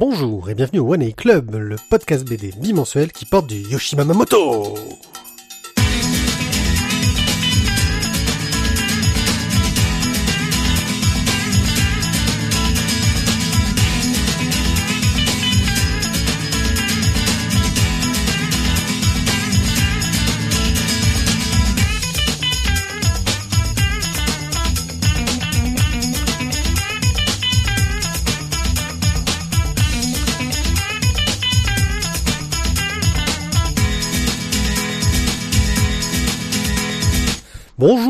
Bonjour et bienvenue au One A Club, le podcast BD bimensuel qui porte du Yoshimamamoto.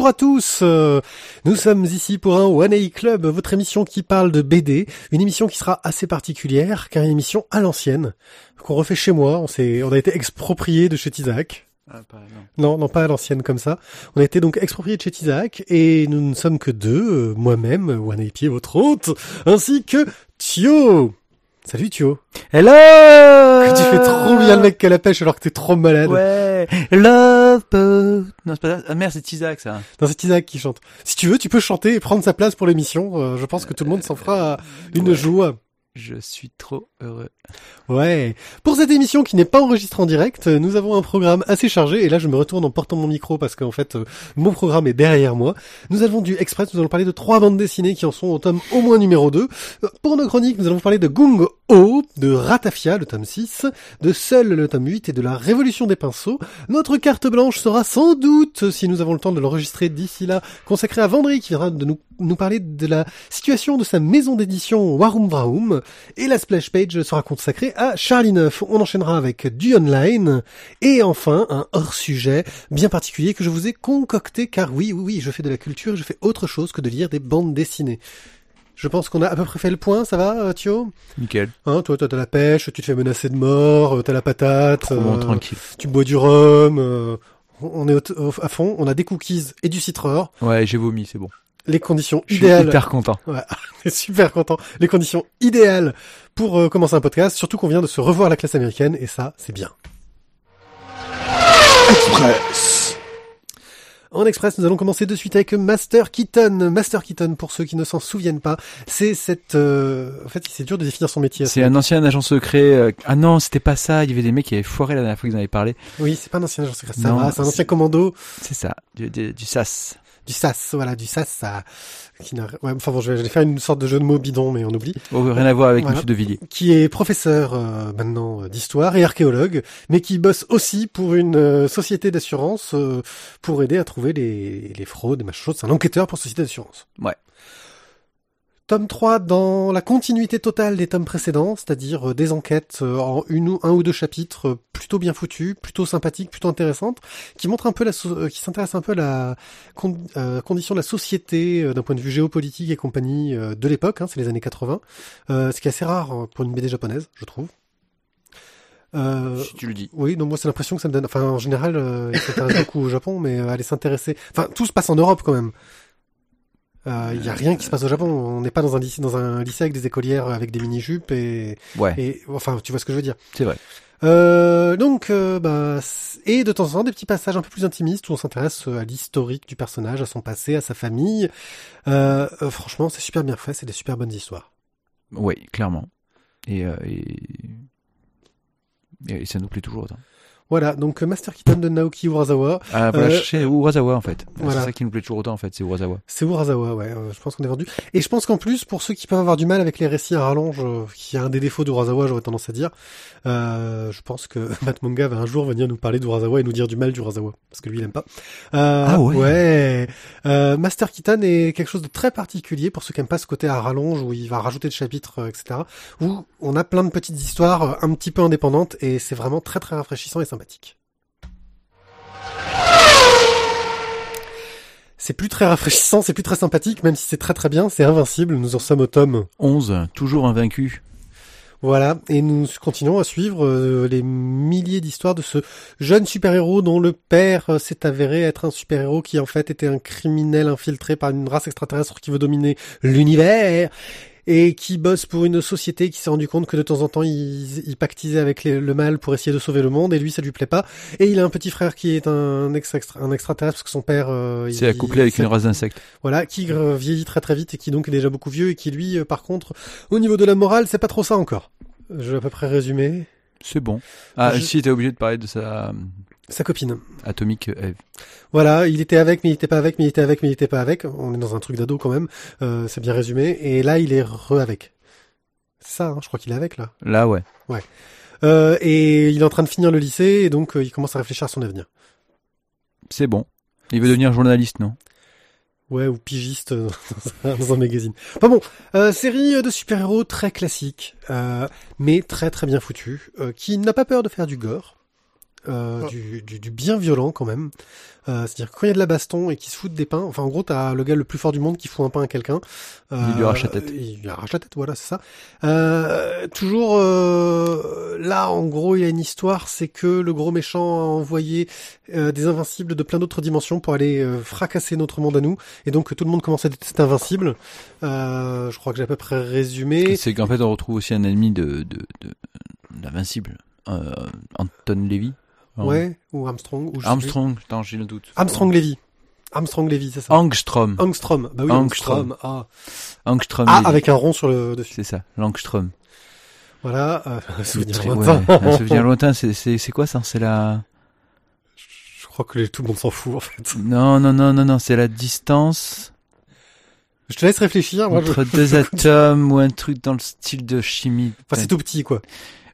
Bonjour à tous, euh, nous sommes ici pour un One A Club, votre émission qui parle de BD, une émission qui sera assez particulière car une émission à l'ancienne qu'on refait chez moi. On s'est, on a été exproprié de chez Tizak. Ah, pas, non. Non, non, pas à l'ancienne comme ça. On a été donc exproprié de chez Tizak et nous ne sommes que deux, euh, moi-même, One A Pied, votre hôte, ainsi que Thio. Salut Thio. Hello Tu fais trop bien le mec qu'à la pêche alors que t'es trop malade. Ouais, love. Non, c'est pas ça. Ah merde, c'est Tizak ça. Non, c'est Isaac qui chante. Si tu veux, tu peux chanter et prendre sa place pour l'émission. Euh, je pense que tout le monde s'en fera une ouais. joie. Je suis trop Ouais. Pour cette émission qui n'est pas enregistrée en direct, euh, nous avons un programme assez chargé. Et là, je me retourne en portant mon micro parce qu'en fait, euh, mon programme est derrière moi. Nous avons du Express. Nous allons parler de trois bandes dessinées qui en sont au tome au moins numéro 2. Euh, Pour nos chroniques, nous allons parler de Gung Ho, de Ratafia, le tome 6, de Seul, le tome 8 et de la Révolution des pinceaux. Notre carte blanche sera sans doute, si nous avons le temps de l'enregistrer d'ici là, consacrée à Vendry qui viendra de nous, nous parler de la situation de sa maison d'édition Warum Vraum. Et la splash page sera consacrée à Charlie Neuf. On enchaînera avec du online. Et enfin, un hors-sujet bien particulier que je vous ai concocté car oui, oui, oui, je fais de la culture, je fais autre chose que de lire des bandes dessinées. Je pense qu'on a à peu près fait le point, ça va, euh, Thio? Nickel. Hein, toi, toi, t'as la pêche, tu te fais menacer de mort, euh, t'as la patate, euh, tranquille. tu bois du rhum, euh, on est à fond, on a des cookies et du citreur, Ouais, j'ai vomi, c'est bon. Les conditions Je suis idéales. hyper content. Ouais, on est super content. Les conditions idéales pour euh, commencer un podcast, surtout qu'on vient de se revoir la classe américaine, et ça, c'est bien. Express. En express, nous allons commencer de suite avec Master Keaton. Master Keaton, pour ceux qui ne s'en souviennent pas, c'est cette... euh, En fait, c'est dur de définir son métier. C'est un ancien agent secret. euh, Ah non, c'était pas ça. Il y avait des mecs qui avaient foiré la dernière fois qu'ils en avaient parlé. Oui, c'est pas un ancien agent secret, ça Non, va, c'est un c'est- ancien commando C'est ça, du, du, du SAS. Du SAS, voilà, du SAS, ça... Qui n'a... ouais, enfin bon, je vais, je vais faire une sorte de jeu de mots bidon, mais on oublie. Oh, rien à voir avec Voilà. Monsieur De Villiers. Qui est professeur euh, maintenant euh, d'histoire et archéologue, mais qui bosse aussi pour une euh, société d'assurance euh, pour aider à trouver les, les fraudes et machin chose. C'est un enquêteur pour société d'assurance. Ouais. Tome 3 dans la continuité totale des tomes précédents, c'est-à-dire euh, des enquêtes euh, en une ou un ou deux chapitres euh, plutôt bien foutus, plutôt sympathiques, plutôt intéressantes, qui montrent un peu la, so- qui s'intéressent un peu à la con- euh, condition de la société d'un point de vue géopolitique et compagnie de l'époque, hein, c'est les années 80, euh, ce qui est assez rare euh, pour une BD japonaise, je trouve. Euh, Si tu le dis. oui, non, moi c'est l'impression que ça me donne. Enfin, en général, euh, il s'intéresse beaucoup au Japon, mais euh, aller s'intéresser. Enfin, tout se passe en Europe quand même. Euh, Il y a rien qui se passe au Japon. On n'est pas dans un lycée, dans un lycée avec des écolières avec des mini jupes et, Ouais, et enfin, tu vois ce que je veux dire. c'est vrai. Euh, donc, euh, bah, et de temps en temps des petits passages un peu plus intimistes où on s'intéresse euh, à l'historique du personnage, à son passé, à sa famille. Euh, euh, franchement, c'est super bien fait. C'est des super bonnes histoires. Oui, clairement. Et, euh, et... et ça nous plaît toujours autant. Voilà. Donc, euh, Master Keaton de Naoki Urasawa. Ah, voilà, Euh, c'est Urasawa en fait. voilà. C'est ça qui nous plaît toujours autant en fait, c'est Urasawa. C'est Urasawa, ouais. euh, je pense qu'on est vendu. Et je pense qu'en plus, pour ceux qui peuvent avoir du mal avec les récits à rallonge, euh, qui est un des défauts d'Urasawa, j'aurais tendance à dire, euh, je pense que Matt Manga va un jour venir nous parler d'Urasawa et nous dire du mal d'Urasawa, parce que lui, il aime pas. Ah ouais. ouais. Euh, Master Keaton est quelque chose de très particulier pour ceux qui aiment pas ce côté à rallonge où il va rajouter de chapitres, etc. Où on a plein de petites histoires un petit peu indépendantes et c'est vraiment très très rafraîchissant et sympathique. C'est plus très rafraîchissant, c'est plus très sympathique, même si c'est très très bien, c'est invincible, nous en sommes au tome. 11, toujours invaincu. Voilà, et nous continuons à suivre euh, les milliers d'histoires de ce jeune super-héros dont le père euh, s'est avéré être un super-héros qui en fait était un criminel infiltré par une race extraterrestre qui veut dominer l'univers et qui bosse pour une société qui s'est rendu compte que de temps en temps il, il pactisait avec les- le mal pour essayer de sauver le monde et lui ça lui plaît pas et il a un petit frère qui est un, ex un extraterrestre parce que son père euh, il- C'est accouplé avec une race d'insectes. voilà, qui euh, vieillit très très vite et qui donc est déjà beaucoup vieux et qui lui, euh, par contre, au niveau de la morale, c'est pas trop ça encore. Je vais à peu près résumer. C'est bon. Ah, Je- si, t'es obligé de parler de sa Sa copine. atomique Eve. Voilà, il était avec, mais il était pas avec, mais il était avec, mais il était pas avec. On est dans un truc d'ado quand même. Euh, c'est bien résumé. Et là, il est re avec. C'est ça, hein, je crois qu'il est avec là. Là, ouais. Euh, et il est en train de finir le lycée, et donc euh, il commence à réfléchir à son avenir. C'est bon. Il veut devenir journaliste, non? Ouais, ou pigiste euh, dans un, dans un magazine. Enfin bon, euh, série de super-héros très classique, euh, mais très très bien foutue, euh, qui n'a pas peur de faire du gore, euh, Oh. du, du, du bien violent quand même. Euh, C'est-à-dire que quand il y a de la baston et qu'il se fout des pains, enfin en gros t'as le gars le plus fort du monde qui fout un pain à quelqu'un. Euh, Il lui arrache la tête. Il lui arrache la tête, voilà, c'est ça. Euh, toujours euh, là, en gros, il y a une histoire, c'est que le gros méchant a envoyé euh, des invincibles de plein d'autres dimensions pour aller euh, fracasser notre monde à nous, et donc tout le monde commence à détester invincible. Euh, je crois que j'ai à peu près résumé. C'est qu'en fait, on retrouve aussi un ennemi de, de, de, d'Invincible. Euh, Anton Levy. Ouais, ou Armstrong. Ou. Armstrong, attends, j'ai le doute. Armstrong Levy. Armstrong Levy, c'est ça. Angstrom. Angstrom. Bah oui, Angstrom. Angstrom. Ah, Angstrom Ah, avec un rond sur le dessus. C'est ça, Langstrom. Voilà, euh, un souvenir Très- lointain. ouais, un souvenir lointain, c'est, c'est, c'est quoi ça C'est la... Je crois que les- tout le monde s'en fout en fait. Non, non, non, non, non, c'est la distance Je te laisse réfléchir. Moi, je- entre deux atomes ou un truc dans le style de chimie. Enfin, c'est tout petit quoi.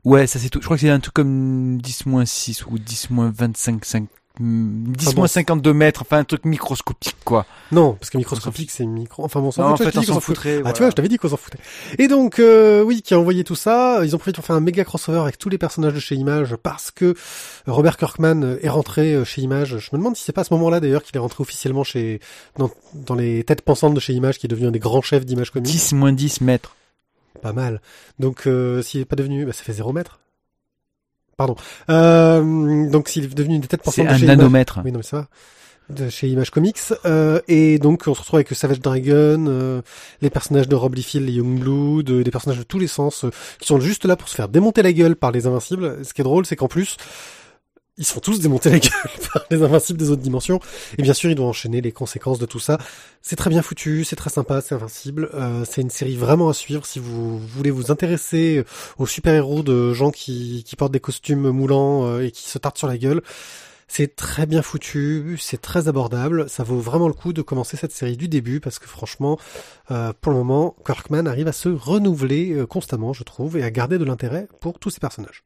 Ouais, ça c'est tout. Je crois que c'est un truc comme 10-6 ou 10-25, 5, hmm, 10-52 mètres, enfin un truc microscopique quoi. Non, parce que microscopique c'est micro. Enfin bon, on s'en Non, en fait, on s'en fout. foutrait. Ah tu vois, je t'avais dit qu'on s'en foutait. Et donc euh, oui, qui a envoyé tout ça, ils ont profité pour faire un méga crossover avec tous les personnages de chez Image parce que Robert Kirkman est rentré euh, chez Image. Je me demande si c'est pas à ce moment-là d'ailleurs qu'il est rentré officiellement chez dans, dans les têtes pensantes de chez Image, qui est devenu un des grands chefs d'Image Comics. 10 moins 10 mètres. Pas mal. Donc euh, s'il est pas devenu, bah, ça fait zéro mètre. Pardon. Euh, donc s'il est devenu une des têtes pensantes de un chez Image. nanomètre. Oui, non, mais ça va. De chez Image Comics. Euh, et donc, on se retrouve avec Savage Dragon, euh, les personnages de Rob Liefeld, les Youngblood, euh, des personnages de tous les sens, euh, qui sont juste là pour se faire démonter la gueule par les Invincibles. Ce qui est drôle, c'est qu'en plus, ils se font tous démonter la gueule par les Invincibles des autres dimensions. Et bien sûr, ils doivent enchaîner les conséquences de tout ça. C'est très bien foutu, c'est très sympa, c'est Invincible. Euh, c'est une série vraiment à suivre si vous voulez vous intéresser aux super-héros de gens qui, portent des costumes moulants euh, et qui se tartent sur la gueule. C'est très bien foutu, c'est très abordable, ça vaut vraiment le coup de commencer cette série du début parce que franchement, euh, pour le moment, Kirkman arrive à se renouveler constamment, je trouve, et à garder de l'intérêt pour tous ses personnages.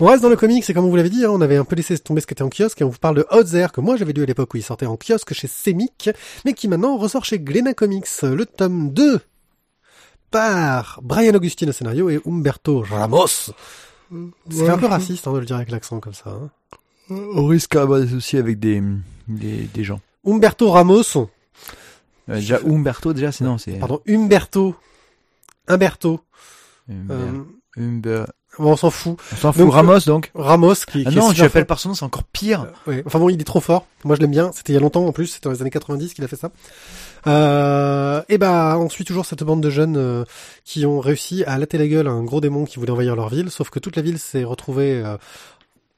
On reste dans le comics, et comme on vous l'avait dit, hein, on avait un peu laissé tomber ce qui était en kiosque, et on vous parle de Hot Air, que moi j'avais lu à l'époque où il sortait en kiosque chez Semic, mais qui maintenant ressort chez Glénat Comics, le tome 2, par Brian Augustine au scénario et Umberto Ramos. C'est un peu raciste hein, de le dire avec l'accent comme ça. Hein. On risque d'avoir des soucis avec des, des, des gens. Umberto Ramos, Euh, déjà, Umberto, déjà, sinon, c'est... pardon, Umberto, Umberto, Umber- euh, Umber- bon, on s'en fout. On s'en fout. donc, Ramos, donc. Ramos qui, Ah qui non, l'appelles fort. par son nom, c'est encore pire. Ouais. Enfin bon, il est trop fort. Moi, je l'aime bien. C'était il y a longtemps en plus. C'était dans les années 90 qu'il a fait ça. Euh, et bah, on suit toujours cette bande de jeunes euh, qui ont réussi à latter la gueule à un gros démon qui voulait envahir leur ville. Sauf que toute la ville s'est retrouvée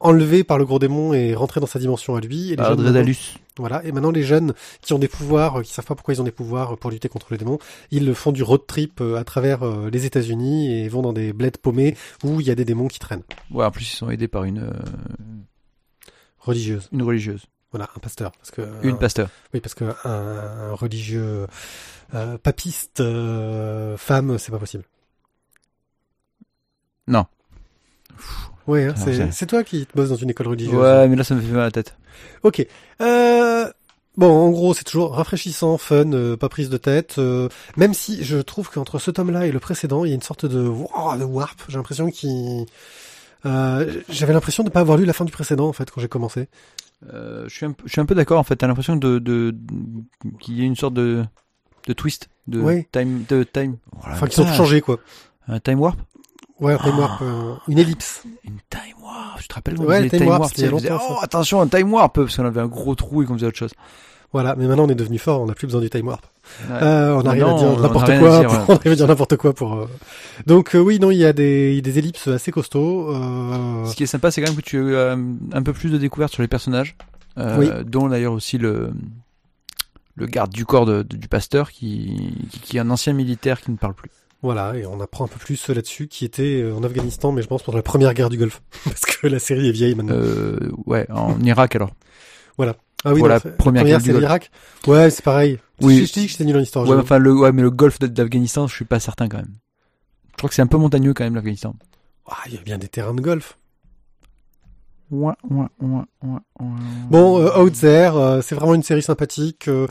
enlevée par le gros démon et rentrée dans sa dimension à lui. Et les jeunes, voilà. Et maintenant, les jeunes qui ont des pouvoirs, euh, qui savent pas pourquoi ils ont des pouvoirs euh, pour lutter contre le démon, ils font du road trip euh, à travers les États-Unis et vont dans des bleds paumés où il y a des démons qui traînent. Ouais, en plus, ils sont aidés par une, euh, Religieuses. une religieuse. Voilà, un pasteur. Parce que Une un- pasteur. Oui, parce que un, un religieux euh, papiste euh, femme, c'est pas possible. Non. Ouais, hein, c'est toi qui te bosses dans une école religieuse. Ouais, mais là, ça me fait mal à la tête. Ok. Euh, bon, en gros, c'est toujours rafraîchissant, fun, euh, pas prise de tête. euh, même si je trouve qu'entre ce tome-là et le précédent, il y a une sorte de, de warp. J'ai l'impression qu'il... Euh, J'avais l'impression de pas avoir lu la fin du précédent en fait quand j'ai commencé. Euh, je suis un peu, je suis un peu d'accord, en fait. T'as l'impression de, de, qu'il y a une sorte de, de twist, de Ouais. time, de time. Enfin, qu'ils ont tout ah, changé quoi. Un time warp? Ouais, un time Ah. warp, euh, une ellipse. Une time warp. Tu te rappelles quand Ouais, on le time time warp, warp, c'était il y a faisait. Oh, attention, un time warp, parce qu'on avait un gros trou et qu'on faisait autre chose. Voilà, mais maintenant on est devenu fort, on n'a plus besoin du time warp. Ouais. Euh, on arrive à dire n'importe quoi. dire, pour- ouais. On arrive à dire n'importe quoi pour. euh, Donc euh, oui, non, il y a des, des ellipses assez costauds. Euh... Ce qui est sympa, c'est quand même que tu as euh, un peu plus de découvertes sur les personnages, Oui. dont d'ailleurs aussi le le garde du corps de- de- du pasteur qui, qui, qui est un ancien militaire qui ne parle plus. Voilà, et on apprend un peu plus là-dessus, qui était euh, en Afghanistan, mais je pense pendant la première guerre du Golfe, parce que la série est vieille maintenant. Euh, ouais, en Irak alors. ah oui, non, la c'est- première guerre du c'est Golfe. l'Irak. Ouais, c'est pareil. Oui. Je, dis que j'étais nul en histoire. Ouais, enfin le, ouais, mais le golfe d'Afghanistan, je suis pas certain quand même. Je crois que c'est un peu montagneux quand même l'Afghanistan. Ah, il y a bien des terrains de golf. Ouais, ouais, ouais, ouais, ouais. Bon, euh, Out There, euh, c'est vraiment une série sympathique euh,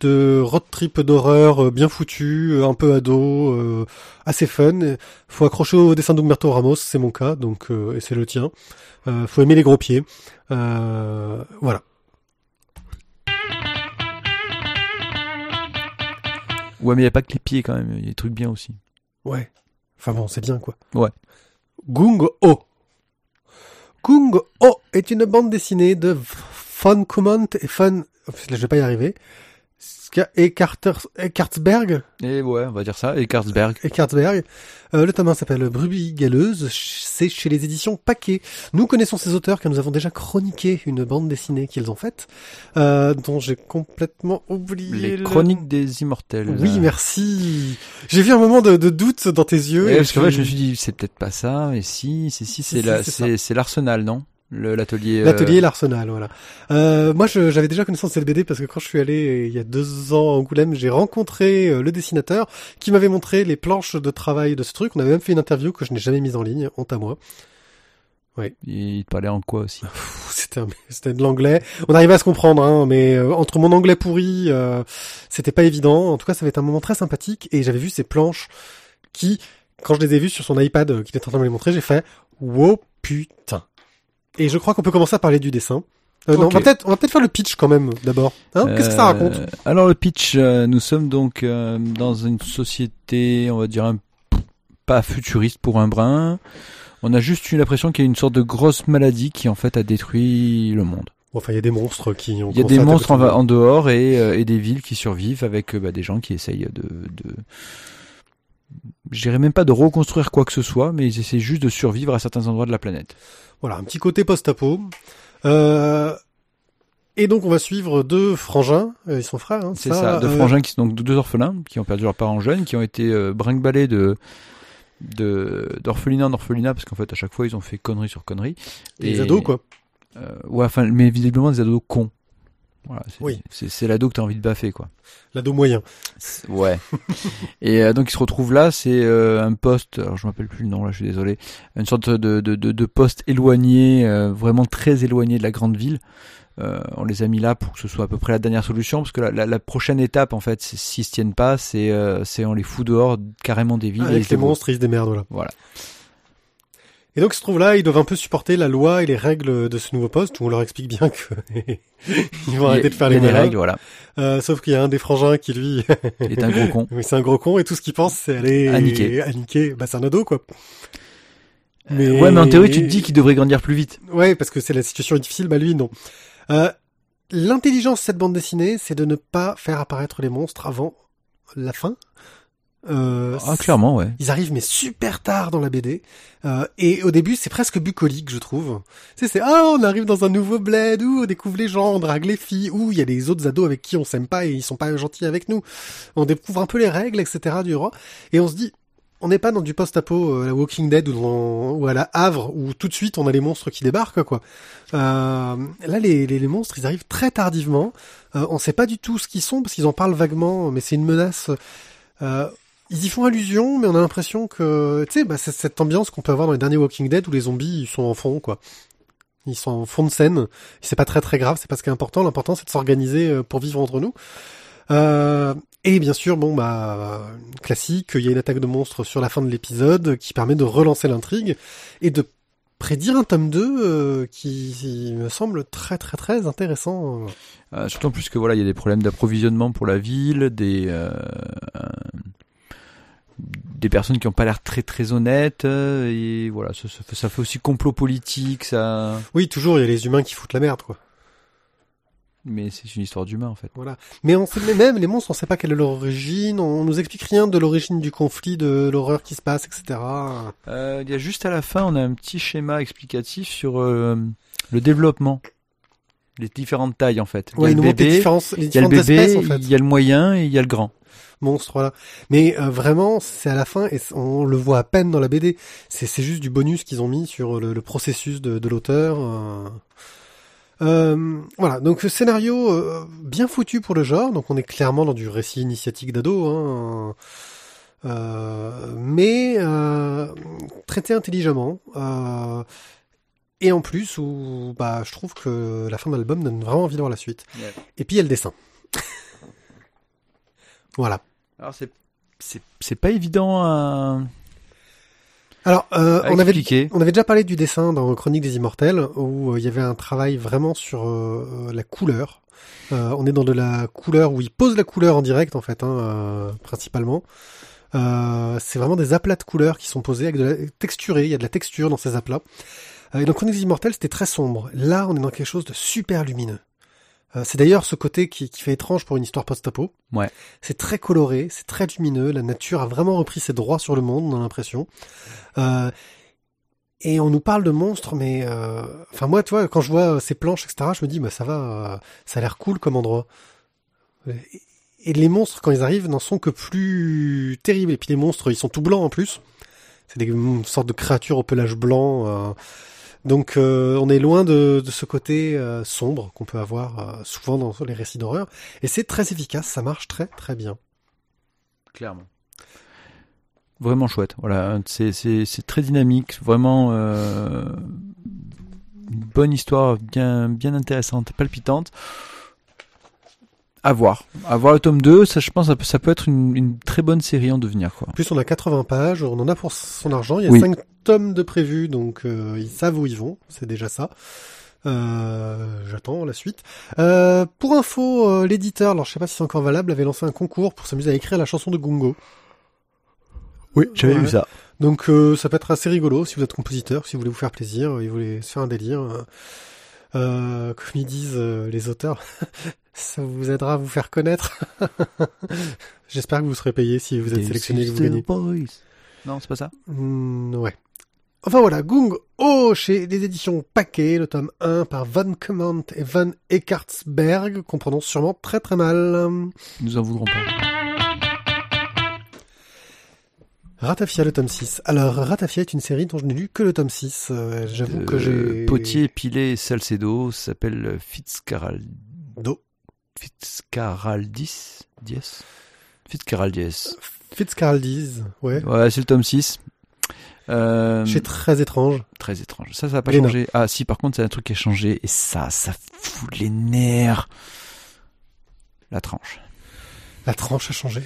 de road trip d'horreur euh, bien foutu, euh, un peu ado, euh, assez fun. Faut accrocher au dessin d'Humberto Ramos, c'est mon cas, donc euh, et c'est le tien. Euh, faut aimer les gros pieds. Euh, voilà. Ouais, mais il y a pas que les pieds quand même, il y a des trucs bien aussi. Ouais. Enfin bon, c'est bien quoi. Ouais. Gung Ho. Gung Ho est une bande dessinée de Fun Comment et Fun. Là, je vais pas y arriver. Et Carter, et Kartsberg. Et ouais, on va dire ça. Et Kartsberg. Euh, le tome 1 s'appelle Brebis Galeuse. C'est chez les éditions Paquet. Nous connaissons ces auteurs car nous avons déjà chroniqué une bande dessinée qu'ils ont faite, euh, dont j'ai complètement oublié Les le- chroniques des immortels. Oui, merci. J'ai vu un moment de, de doute dans tes yeux. Ouais, et parce qu'en fait, je me suis dit, c'est peut-être pas ça, mais si, c'est si, c'est si, la, c'est c'est, c'est l'arsenal, non? L'atelier. euh, L'atelier et l'Arsenal, voilà. Euh, moi, j'avais déjà connaissance de cette BD parce que quand je suis allé euh, il y a deux ans à Angoulême, j'ai rencontré euh, le dessinateur qui m'avait montré les planches de travail de ce truc. On avait même fait une interview que je n'ai jamais mise en ligne, honte à moi. Il te parlait en quoi aussi? C'était de l'anglais. On arrivait à se comprendre, hein, mais entre mon anglais pourri, euh, c'était pas évident. En tout cas, ça va être un moment très sympathique. Et j'avais vu ces planches qui, quand je les ai vues sur son iPad, qu'il était en train de me les montrer, j'ai fait wow putain. Et je crois qu'on peut commencer à parler du dessin. Euh, Non, on va peut-être, peut-être faire le pitch quand même d'abord. Hein Qu'est-ce que ça Euh, raconte Alors le pitch, euh, nous sommes donc euh, dans une société, on va dire un, pas futuriste pour un brin. On a juste eu l'impression qu'il y a une sorte de grosse maladie qui en fait a détruit le monde. Enfin, il y a des monstres qui ont. Il y a des monstres en, dehors et, euh, et des villes qui survivent avec euh, bah, des gens qui essayent de, de... je dirais même pas de reconstruire quoi que ce soit, mais ils essaient juste de survivre à certains endroits de la planète. Voilà, un petit côté post-apo. Euh, et donc on va suivre deux frangins, euh, ils sont frères. Hein, C'est ça, deux euh, frangins qui sont donc deux orphelins qui ont perdu leurs parents jeunes, qui ont été euh, brinque-ballés de de d'orphelinat en orphelinat parce qu'en fait à chaque fois ils ont fait conneries sur conneries. Les ados quoi. Euh, ouais, enfin, mais visiblement des ados cons. Voilà, c'est, Oui. c'est, c'est l'ado que t'as envie de baffer, quoi. L'ado moyen. C'est- Ouais. et euh, donc ils se retrouvent là, c'est euh, un poste, alors je m'appelle plus le nom là, je suis désolé, une sorte de, de, de, de poste éloigné, euh, vraiment très éloigné de la grande ville. Euh, on les a mis là pour que ce soit à peu près la dernière solution, parce que la, la, la prochaine étape, en fait, s'ils se tiennent pas, c'est euh, c'est on les fout dehors carrément des villes. Avec les se monstres, ils se démerdent là. Voilà. Et donc ils se trouvent là, ils doivent un peu supporter la loi et les règles de ce nouveau poste où on leur explique bien que ils vont arrêter de faire les des règles, voilà. Euh, sauf qu'il y a un des frangins qui lui, est un gros con. oui, c'est un gros con et tout ce qu'il pense c'est aller À niquer. à niquer. Bah c'est un ado quoi. Mais... Ouais, mais en théorie, tu te dis qu'il devrait grandir plus vite. Ouais, parce que c'est la situation est difficile, bah lui non. Euh, L'intelligence de cette bande dessinée, c'est de ne pas faire apparaître les monstres avant la fin. Euh, Ah, clairement, ouais. Ils arrivent mais super tard dans la BD euh, et au début c'est presque bucolique je trouve. Tu sais c'est ah on arrive dans un nouveau bled où on découvre les gens, on drague les filles, où il y a des autres ados avec qui on s'aime pas et ils sont pas gentils avec nous. On découvre un peu les règles etc du roi et on se dit on n'est pas dans du post-apo euh, à la Walking Dead ou, dans- ou à la Havre où tout de suite on a les monstres qui débarquent quoi. Euh, là les, les, les monstres ils arrivent très tardivement. Euh, on sait pas du tout ce qu'ils sont parce qu'ils en parlent vaguement mais c'est une menace. Euh, ils y font allusion, mais on a l'impression que, tu sais, bah, c'est cette ambiance qu'on peut avoir dans les derniers Walking Dead où les zombies ils sont en fond, quoi. Ils sont en fond de scène. C'est pas très très grave, c'est pas ce qui est important. L'important c'est de s'organiser euh, pour vivre entre nous. Euh, et bien sûr, bon bah classique, il y a une attaque de monstres sur la fin de l'épisode qui permet de relancer l'intrigue et de prédire un tome 2 euh, qui me semble très très très intéressant. Euh, surtout en plus que voilà, il y a des problèmes d'approvisionnement pour la ville, des euh, des personnes qui n'ont pas l'air très très honnêtes euh, et voilà, ça, ça fait, ça fait aussi complot politique, ça. Oui, toujours il y a les humains qui foutent la merde, quoi. Mais c'est une histoire d'humain en fait. Voilà. Mais on sait mais même les monstres, on sait pas quelle est leur origine, on nous explique rien de l'origine du conflit, de l'horreur qui se passe, etc. Euh, il y a juste à la fin, on a un petit schéma explicatif sur euh, le développement les différentes tailles en fait. Ouais, il y a le les bébé, il y a le bébé, espèces en fait. il y a le moyen et il y a le grand. Monstre voilà mais euh, vraiment c'est à la fin et on le voit à peine dans la BD c'est juste du bonus qu'ils ont mis sur le, le processus de, de l'auteur euh. Euh, voilà donc scénario euh, bien foutu pour le genre donc on est clairement dans du récit initiatique d'ado hein. Euh, mais traité intelligemment et en plus où bah je trouve que la fin de l'album donne vraiment envie de voir la suite Ouais. et puis il y a le dessin voilà Alors c'est c'est c'est pas évident à, Alors, euh, on avait on avait déjà parlé du dessin dans Chronique des Immortels où euh, il y avait un travail vraiment sur euh, la couleur. Euh, on est dans de la couleur où il pose la couleur en direct en fait, hein, euh, principalement. Euh, c'est vraiment des aplats de couleurs qui sont posés avec de la texturée. Il y a de la texture dans ces aplats. Euh, et dans Chroniques des Immortels, c'était très sombre. Là, on est dans quelque chose de super lumineux. Euh, c'est d'ailleurs ce côté qui, qui fait étrange pour une histoire post-apo. Ouais. C'est très coloré, c'est très lumineux. La nature a vraiment repris ses droits sur le monde, on a l'impression. Euh, et on nous parle de monstres, mais euh, enfin moi, tu vois, quand je vois ces planches, etc., je me dis, bah ça va, euh, ça a l'air cool comme endroit. Et, et les monstres, quand ils arrivent, n'en sont que plus terribles. Et puis les monstres, ils sont tout blancs en plus. C'est des mm, sortes de créatures au pelage blanc. euh. Donc euh, on est loin de, ce côté euh, sombre qu'on peut avoir euh, souvent dans les récits d'horreur. Et c'est très efficace, ça marche très très bien. Clairement. Vraiment chouette. Voilà, c'est très dynamique, vraiment une bonne histoire, bien bien intéressante, palpitante. À voir. À voir le tome 2, ça je pense ça peut, ça peut être une, une très bonne série en devenir quoi. En plus, on a 80 pages, on en a pour son argent. Il y a Oui. 5 tomes de prévus, donc euh, ils savent où ils vont. C'est déjà ça. Euh, J'attends la suite. Euh, pour info, euh, l'éditeur, alors je sais pas si c'est encore valable, avait lancé un concours pour s'amuser à écrire la chanson de Gungo. Oui, j'avais vu ça. Donc euh, ça peut être assez rigolo si vous êtes compositeur, si vous voulez vous faire plaisir, et vous voulez se faire un délire. euh, euh, comme ils disent euh, les auteurs, ça vous aidera à vous faire connaître. J'espère que vous serez payé si vous êtes sélectionné et que vous gagnez. Non, c'est pas ça. Hmm, ouais. Enfin voilà, Gung Ho chez des éditions Paquet, le tome 1 par Van Kement et Van Eckartsberg, qu'on prononce sûrement très très mal. Nous en voudrons pas. Ratafia, le tome 6. Alors, Ratafia est une série dont je n'ai lu que le tome 6. Euh, J'avoue que j'ai... Euh, Potier, Pilé, Salcedo s'appelle Fitzcarrald... Fitzcarraldis Dies Fitzcarraldies. Fitzcarraldis, ouais. Ouais, c'est le tome 6. Euh, C'est très étrange. très étrange. Ça, ça n'a pas changé. Ah, si, par contre, c'est un truc qui a changé. Et ça, ça fout les nerfs. La tranche. La tranche a changé.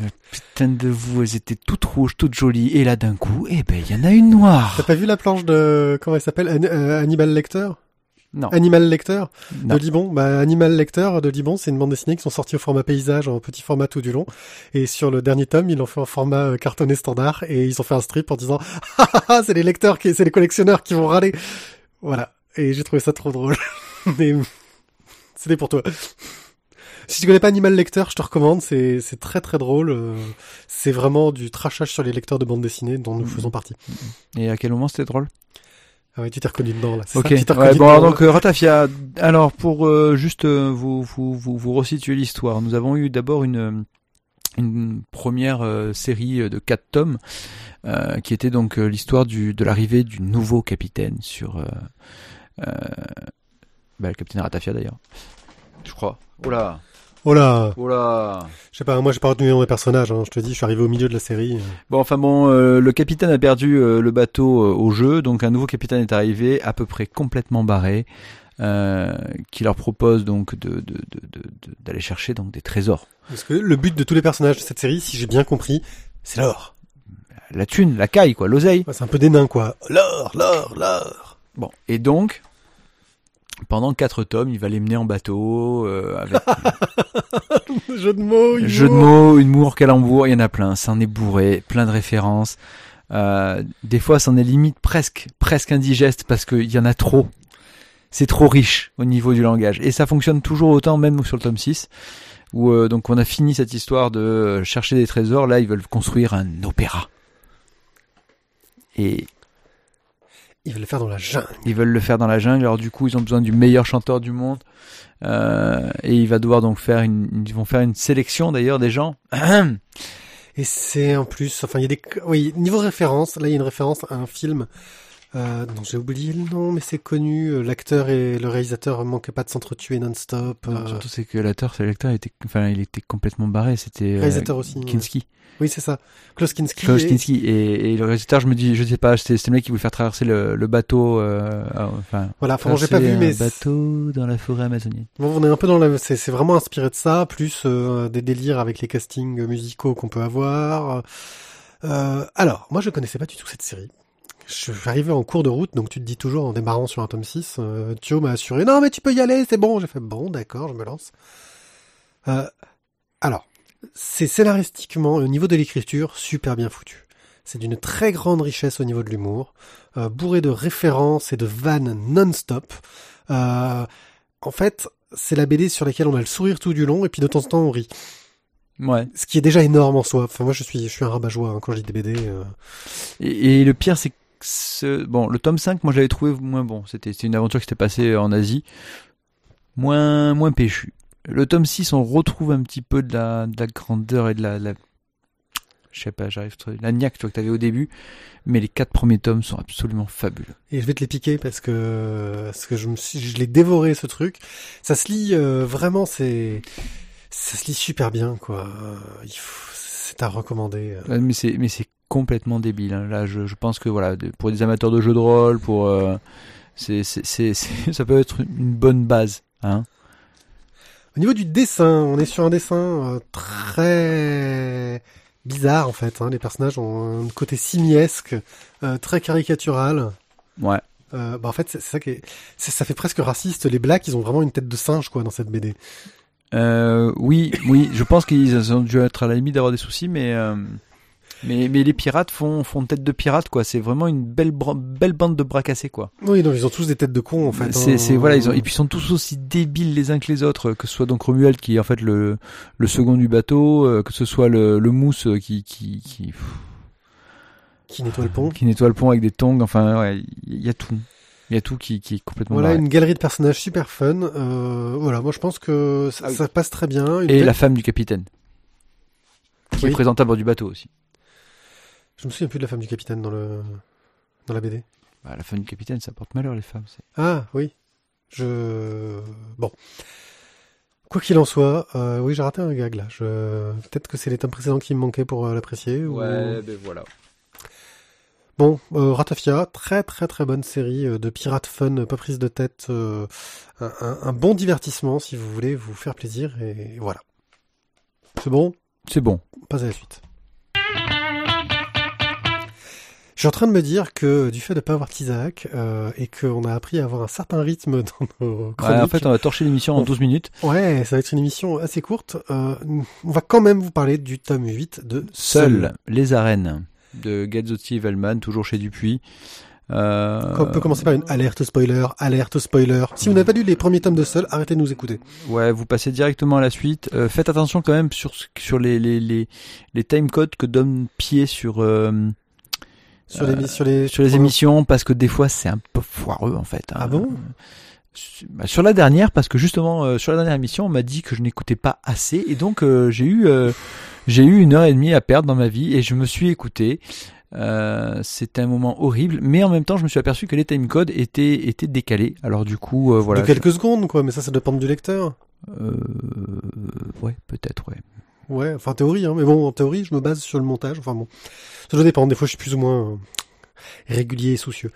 Mais putain de vous, elles étaient toutes rouges, toutes jolies. Et là, d'un coup, eh ben, il y en a une noire. T'as pas vu la planche de... Comment elle s'appelle? An- euh, Hannibal Lecter? Non. Animal Lecter non. de Libon. Bah, Animal Lecter de Libon, c'est une bande dessinée qui sont sorties au format paysage, en petit format tout du long. Et sur le dernier tome, ils l'ont fait en format euh, cartonné standard et ils ont fait un strip en disant ah ah ah, c'est les lecteurs qui, c'est les collectionneurs qui vont râler. Voilà. Et j'ai trouvé ça trop drôle. Mais c'était pour toi. Si tu connais pas Animal Lecter, je te recommande. C'est c'est très très drôle. euh, C'est vraiment du trashage sur les lecteurs de bande dessinée dont nous Mhm. faisons partie. Et à quel moment c'était drôle? Ah ouais, tu t'es reconnu dedans là. Ok. ça Ouais, reconnu bon, dedans, alors, donc euh, Ratafia. Alors pour euh, juste euh, vous, vous vous vous resituer l'histoire, nous avons eu d'abord une euh, une première euh, série de quatre tomes euh, qui était donc euh, l'histoire du de l'arrivée du nouveau capitaine sur euh, euh, bah, le capitaine Ratafia d'ailleurs. Je crois. Oh là, Oh là oh là. Je sais pas, moi j'ai pas retenu le nom des personnages, hein. je te dis, je suis arrivé au milieu de la série. Bon, enfin bon, euh, le capitaine a perdu euh, le bateau euh, au jeu, donc un nouveau capitaine est arrivé, à peu près complètement barré, euh, qui leur propose donc de de- de- d'aller chercher donc des trésors, Parce que le but de tous les personnages de cette série, si j'ai bien compris, c'est l'or. la thune, la caille, quoi, l'oseille. Ouais, C'est un peu des nains, quoi. L'or, l'or, l'or. Bon, et donc pendant quatre tomes, il va les mener en bateau euh, avec Jeu de mots, humour. jeu de mots, humour, calembour, il y en a plein, ça en est bourré, plein de références. Euh, des fois, c'en est limite presque presque indigeste parce qu'il y en a trop. C'est trop riche au niveau du langage. Et ça fonctionne toujours autant, même sur le tome 6, où euh, donc on a fini cette histoire de chercher des trésors. Là, ils veulent construire un opéra. Et Ils veulent le faire dans la jungle. Ils veulent le faire dans la jungle, alors du coup ils ont besoin du meilleur chanteur du monde. Euh, et il va devoir donc faire une, ils vont faire une sélection d'ailleurs des gens. Et c'est en plus, enfin il y a des, oui niveau référence, là il y a une référence à un film euh, dont j'ai oublié le nom, mais c'est connu. euh, L'acteur et le réalisateur manquaient pas de s'entretuer non-stop. Non, euh, surtout c'est que l'acteur, c'est l'acteur était, enfin il était complètement barré. C'était réalisateur aussi. Kinski, Oui c'est ça. Klaus Kinski. Klaus et- Kinski et, et le réalisateur, je me dis, je sais pas, c'était le mec qui voulait faire traverser le, le bateau, euh, ah, enfin. Voilà, enfin j'ai pas vu, mais bateau dans la forêt amazonienne. Bon, on est un peu dans la, c'est, c'est vraiment inspiré de ça, plus euh, des délires avec les castings musicaux qu'on peut avoir. Euh, alors, moi je connaissais pas du tout cette série. Je suis arrivé en cours de route, donc tu te dis toujours en démarrant sur un tome 6, euh, Thio m'a assuré, non mais tu peux y aller, c'est bon. J'ai fait, bon d'accord, je me lance. Euh, alors, c'est scénaristiquement, au niveau de l'écriture, super bien foutu. C'est d'une très grande richesse au niveau de l'humour, euh, bourré de références et de vannes non-stop. Euh, en fait, c'est la BD sur laquelle on a le sourire tout du long et puis de temps en temps on rit. Ouais. Ce qui est déjà énorme en soi. Enfin moi je suis je suis un rabat-joie hein, quand je lis des BD. euh. Et, et le pire, c'est que ce- bon, le tome 5, moi j'avais trouvé moins bon. C'était c'était une aventure qui s'était passée en Asie, moins moins péchu. Le tome 6, on retrouve un petit peu de la, de la grandeur et de la, la je sais pas, j'arrive, la niaque tu vois, que t'avais au début, mais les quatre premiers tomes sont absolument fabuleux. Et je vais te les piquer parce que parce que je me suis je l'ai dévoré ce truc. Ça se lit euh, vraiment c'est ça se lit super bien quoi. Euh, c'est à recommander. euh. Ouais, Mais c'est mais c'est complètement débile. hein. Là, je, je pense que voilà, pour des amateurs de jeux de rôle, pour euh, c'est c'est- ça peut être une bonne base, hein. Au niveau du dessin, on est sur un dessin euh, très bizarre en fait. Hein. Les personnages ont un côté simiesque, euh, très caricatural. Ouais. Euh, bah en fait, c'est ça qui est, ça fait presque raciste. Les blacks, ils ont vraiment une tête de singe quoi dans cette BD. Euh, oui, oui, je pense qu'ils ont dû être à la limite d'avoir des soucis, mais euh, mais mais les pirates font font tête de pirates quoi. C'est vraiment une belle belle bande de bras cassés quoi. Oui, donc ils ont tous des têtes de cons en fait. C'est hein. c'est voilà, ils ont et puis ils sont tous aussi débiles les uns que les autres, que ce soit donc Romuald qui est en fait le le second du bateau, euh, que ce soit le le mousse qui qui qui qui nettoient le pont. qui nettoie le pont avec des tongs. Enfin, ouais, il y a tout. Il y a tout qui, qui est complètement Voilà barré. une galerie de personnages super fun. Euh, voilà, moi je pense que ça, Ah oui. ça passe très bien. Une Et tête- la femme du capitaine. Qui Oui. est présente à bord du bateau aussi. Je me souviens plus de la femme du capitaine dans le dans la BD. Bah, la femme du capitaine, ça porte malheur, les femmes. c'est- Ah oui, je bon. Quoi qu'il en soit, euh, oui j'ai raté un gag là. Je... Peut-être que c'est les tomes précédents qui me manquaient pour euh, l'apprécier. ou- ben voilà. Bon, euh, Ratafia, très très très bonne série euh, de pirates fun, pas prise de tête, euh, un, un- un bon divertissement si vous voulez vous faire plaisir et voilà. C'est bon, C'est bon. on passe à la suite. Je suis en train de me dire que du fait de pas avoir Tizak euh, et qu'on a appris à avoir un certain rythme dans nos Ouais, chroniques, en fait, on va torcher l'émission en On- 12 minutes. ouais, ça va être une émission assez courte. Euh, on va quand même vous parler du tome 8 de Seul, les arènes de Gazzotti et Vellman, toujours chez Dupuis. Euh, On peut commencer par une alerte spoiler, alerte spoiler. Si vous n'avez pas lu les premiers tomes de Seul, arrêtez de nous écouter. Ouais, vous passez directement à la suite. Euh, faites attention quand même sur sur les les les, les timecodes que donne Pied sur euh, Sur les, sur les, sur les émissions parce que des fois c'est un peu foireux en fait. hein. Ah bon? Sur- bah, Sur la dernière parce que justement euh, sur la dernière émission on m'a dit que je n'écoutais pas assez et donc euh, j'ai eu euh, j'ai eu une heure et demie à perdre dans ma vie et je me suis écouté. Euh, c'était un moment horrible, mais en même temps je me suis aperçu que les timecodes étaient étaient décalés. Alors du coup euh, voilà. de quelques secondes, quoi, mais ça, ça dépend du lecteur. Euh, ouais peut-être ouais. Ouais, enfin théorie, hein, mais bon, en théorie, je me base sur le montage. Enfin bon, ça doit dépendre. Des fois, je suis plus ou moins euh, régulier et soucieux.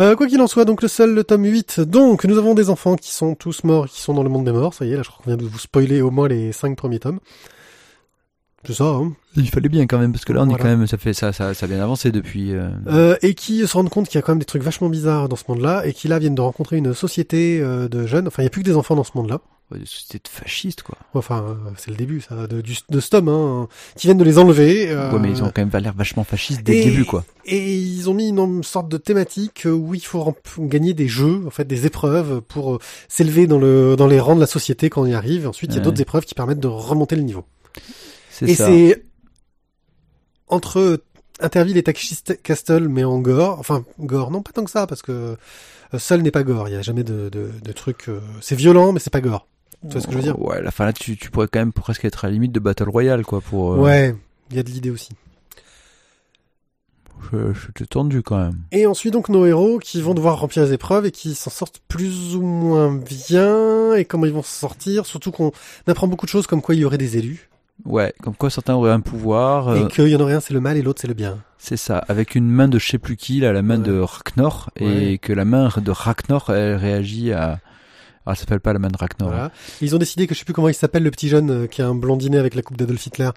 Euh, quoi qu'il en soit, donc le seul, le tome 8. Donc, nous avons des enfants qui sont tous morts, qui sont dans le monde des morts. Ça y est, là, je crois qu'on vient de vous spoiler au moins les cinq premiers tomes. C'est ça, hein. Il fallait bien quand même parce que là on Voilà. est quand même ça fait ça ça ça a bien avancé depuis. euh, Euh, et qui se rendent compte qu'il y a quand même des trucs vachement bizarres dans ce monde-là, et qui là viennent de rencontrer une société euh, de jeunes. Enfin, il n'y a plus que des enfants dans ce monde-là. Ouais, des sociétés de fascistes quoi. Enfin, euh, c'est le début, ça, de, du, de ce tome, hein, qui viennent de les enlever. euh, Ouais mais ils ont quand même l'air vachement fascistes dès et- le début quoi. Et ils ont mis une sorte de thématique où il faut gagner des jeux, en fait, des épreuves pour euh, s'élever dans le dans les rangs de la société quand on y arrive. Ensuite, il y a d'autres épreuves qui permettent de remonter le niveau. C'est Et c'est entre Interville et Takeshi Castle, mais en gore. Enfin, gore, non, pas tant que ça, parce que euh, seul n'est pas gore. Il y a jamais de, de, de trucs. euh, c'est violent, mais c'est pas gore. Tu vois ce que je veux dire? Ouais, la fin là, tu, tu pourrais quand même presque être à la limite de Battle Royale, quoi, pour. euh, Ouais, il y a de l'idée aussi. Je, je t'ai tendu quand même. Et ensuite donc nos héros qui vont devoir remplir les épreuves et qui s'en sortent plus ou moins bien et comment ils vont s'en sortir? Surtout qu'on apprend beaucoup de choses comme quoi il y aurait des élus Ouais, comme quoi certains auraient un pouvoir. euh, et qu'il y en aurait un c'est le mal et l'autre c'est le bien. C'est ça, avec une main de je sais plus qui, là, la main Ouais. de Ragnar, Ouais. et que la main de Ragnar, elle réagit à... Ah, ça s'appelle pas la main de Ragnar. Voilà. Ils ont décidé que je sais plus comment il s'appelle le petit jeune euh, qui a un blondinet avec la coupe d'Adolf Hitler.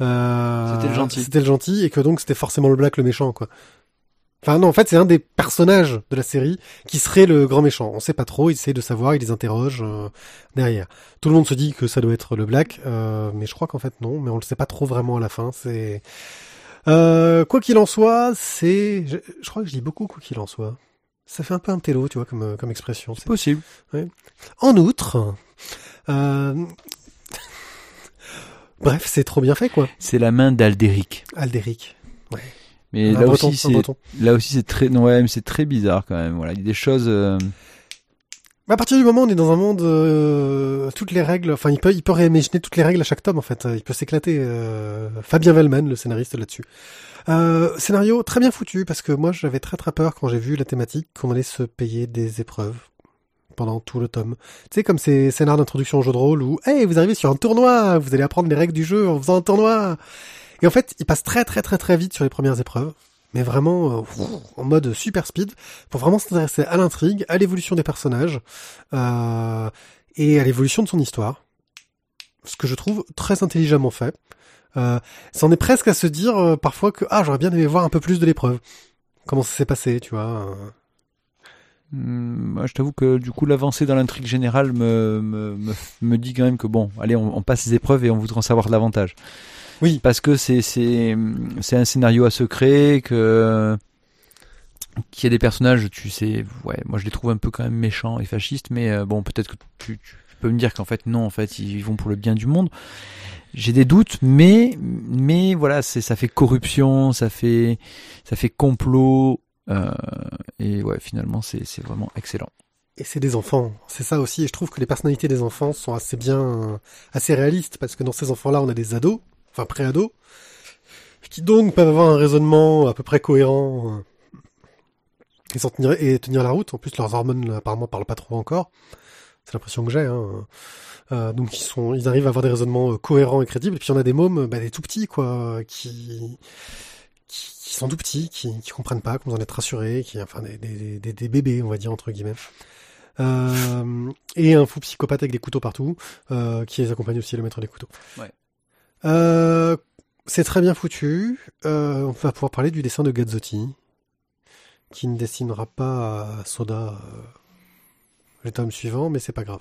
Euh, C'était le gentil. C'était le gentil et que donc c'était forcément le black le méchant quoi. Enfin non, en fait c'est un des personnages de la série qui serait le grand méchant. On sait pas trop, ils essayent de savoir, ils les interrogent euh, derrière. Tout le monde se dit que ça doit être le black, euh, mais je crois qu'en fait non, mais on le sait pas trop vraiment à la fin. C'est euh, quoi qu'il en soit, c'est, je, je crois que je dis beaucoup quoi qu'il en soit. Ça fait un peu un télo, tu vois, comme, euh, comme expression. C'est possible. En outre, euh... bref, c'est trop bien fait, quoi. C'est la main d'Alderic. Alderic. Mais Un là breton, aussi, là aussi, c'est très, non, ouais, mais c'est très bizarre quand même. Voilà, il y a des choses, euh, À partir du moment où on est dans un monde, euh, toutes les règles, enfin, il peut, il peut réimaginer toutes les règles à chaque tome, en fait. Il peut s'éclater. euh, Fabien Vellman, le scénariste là-dessus. Euh, scénario très bien foutu, parce que moi, j'avais très très peur quand j'ai vu la thématique qu'on allait se payer des épreuves pendant tout le tome. Tu sais, comme ces scénars d'introduction au jeu de rôle où, hey, vous arrivez sur un tournoi, vous allez apprendre les règles du jeu en faisant un tournoi. Et en fait, il passe très très très très vite sur les premières épreuves. Mais vraiment euh, en mode super speed pour vraiment s'intéresser à l'intrigue, à l'évolution des personnages euh, et à l'évolution de son histoire. Ce que je trouve très intelligemment fait. Euh, c'en est presque à se dire euh, parfois que ah j'aurais bien aimé voir un peu plus de l'épreuve. Comment ça s'est passé, tu vois. moi, je t'avoue que du coup, l'avancée dans l'intrigue générale me, me, me, me dit quand même que bon, allez, on, on passe les épreuves et on voudrait en savoir davantage. Oui. Parce que c'est, c'est, c'est un scénario à secret, que, qu'il y a des personnages, tu sais, ouais, moi je les trouve un peu quand même méchants et fascistes, mais euh, bon, peut-être que tu, tu peux me dire qu'en fait, non, en fait, ils vont pour le bien du monde. J'ai des doutes, mais, mais voilà, ça fait corruption, ça fait, ça fait complot, euh, et ouais, finalement, c'est, c'est vraiment excellent. Et c'est des enfants, c'est ça aussi. Et je trouve que les personnalités des enfants sont assez bien, assez réalistes, parce que dans ces enfants-là, on a des ados, enfin pré-ados, qui donc peuvent avoir un raisonnement à peu près cohérent euh, et, tenir, et tenir la route. En plus, leurs hormones apparemment parlent pas trop encore. C'est l'impression que j'ai. Hein. Euh, donc ils sont, ils arrivent à avoir des raisonnements euh, cohérents et crédibles. Et puis en a des mômes, bah, des tout petits quoi, qui qui, qui sont tout petits, qui, qui comprennent pas, qui ont besoin d'être rassurés, qui, enfin des, des, des, des bébés, on va dire entre guillemets. Euh, et un fou psychopathe avec des couteaux partout, euh, qui les accompagne aussi le maître des couteaux. Ouais. Euh, c'est très bien foutu. Euh, on va pouvoir parler du dessin de Gazzotti, qui ne dessinera pas à Soda euh, le tome suivant, mais c'est pas grave.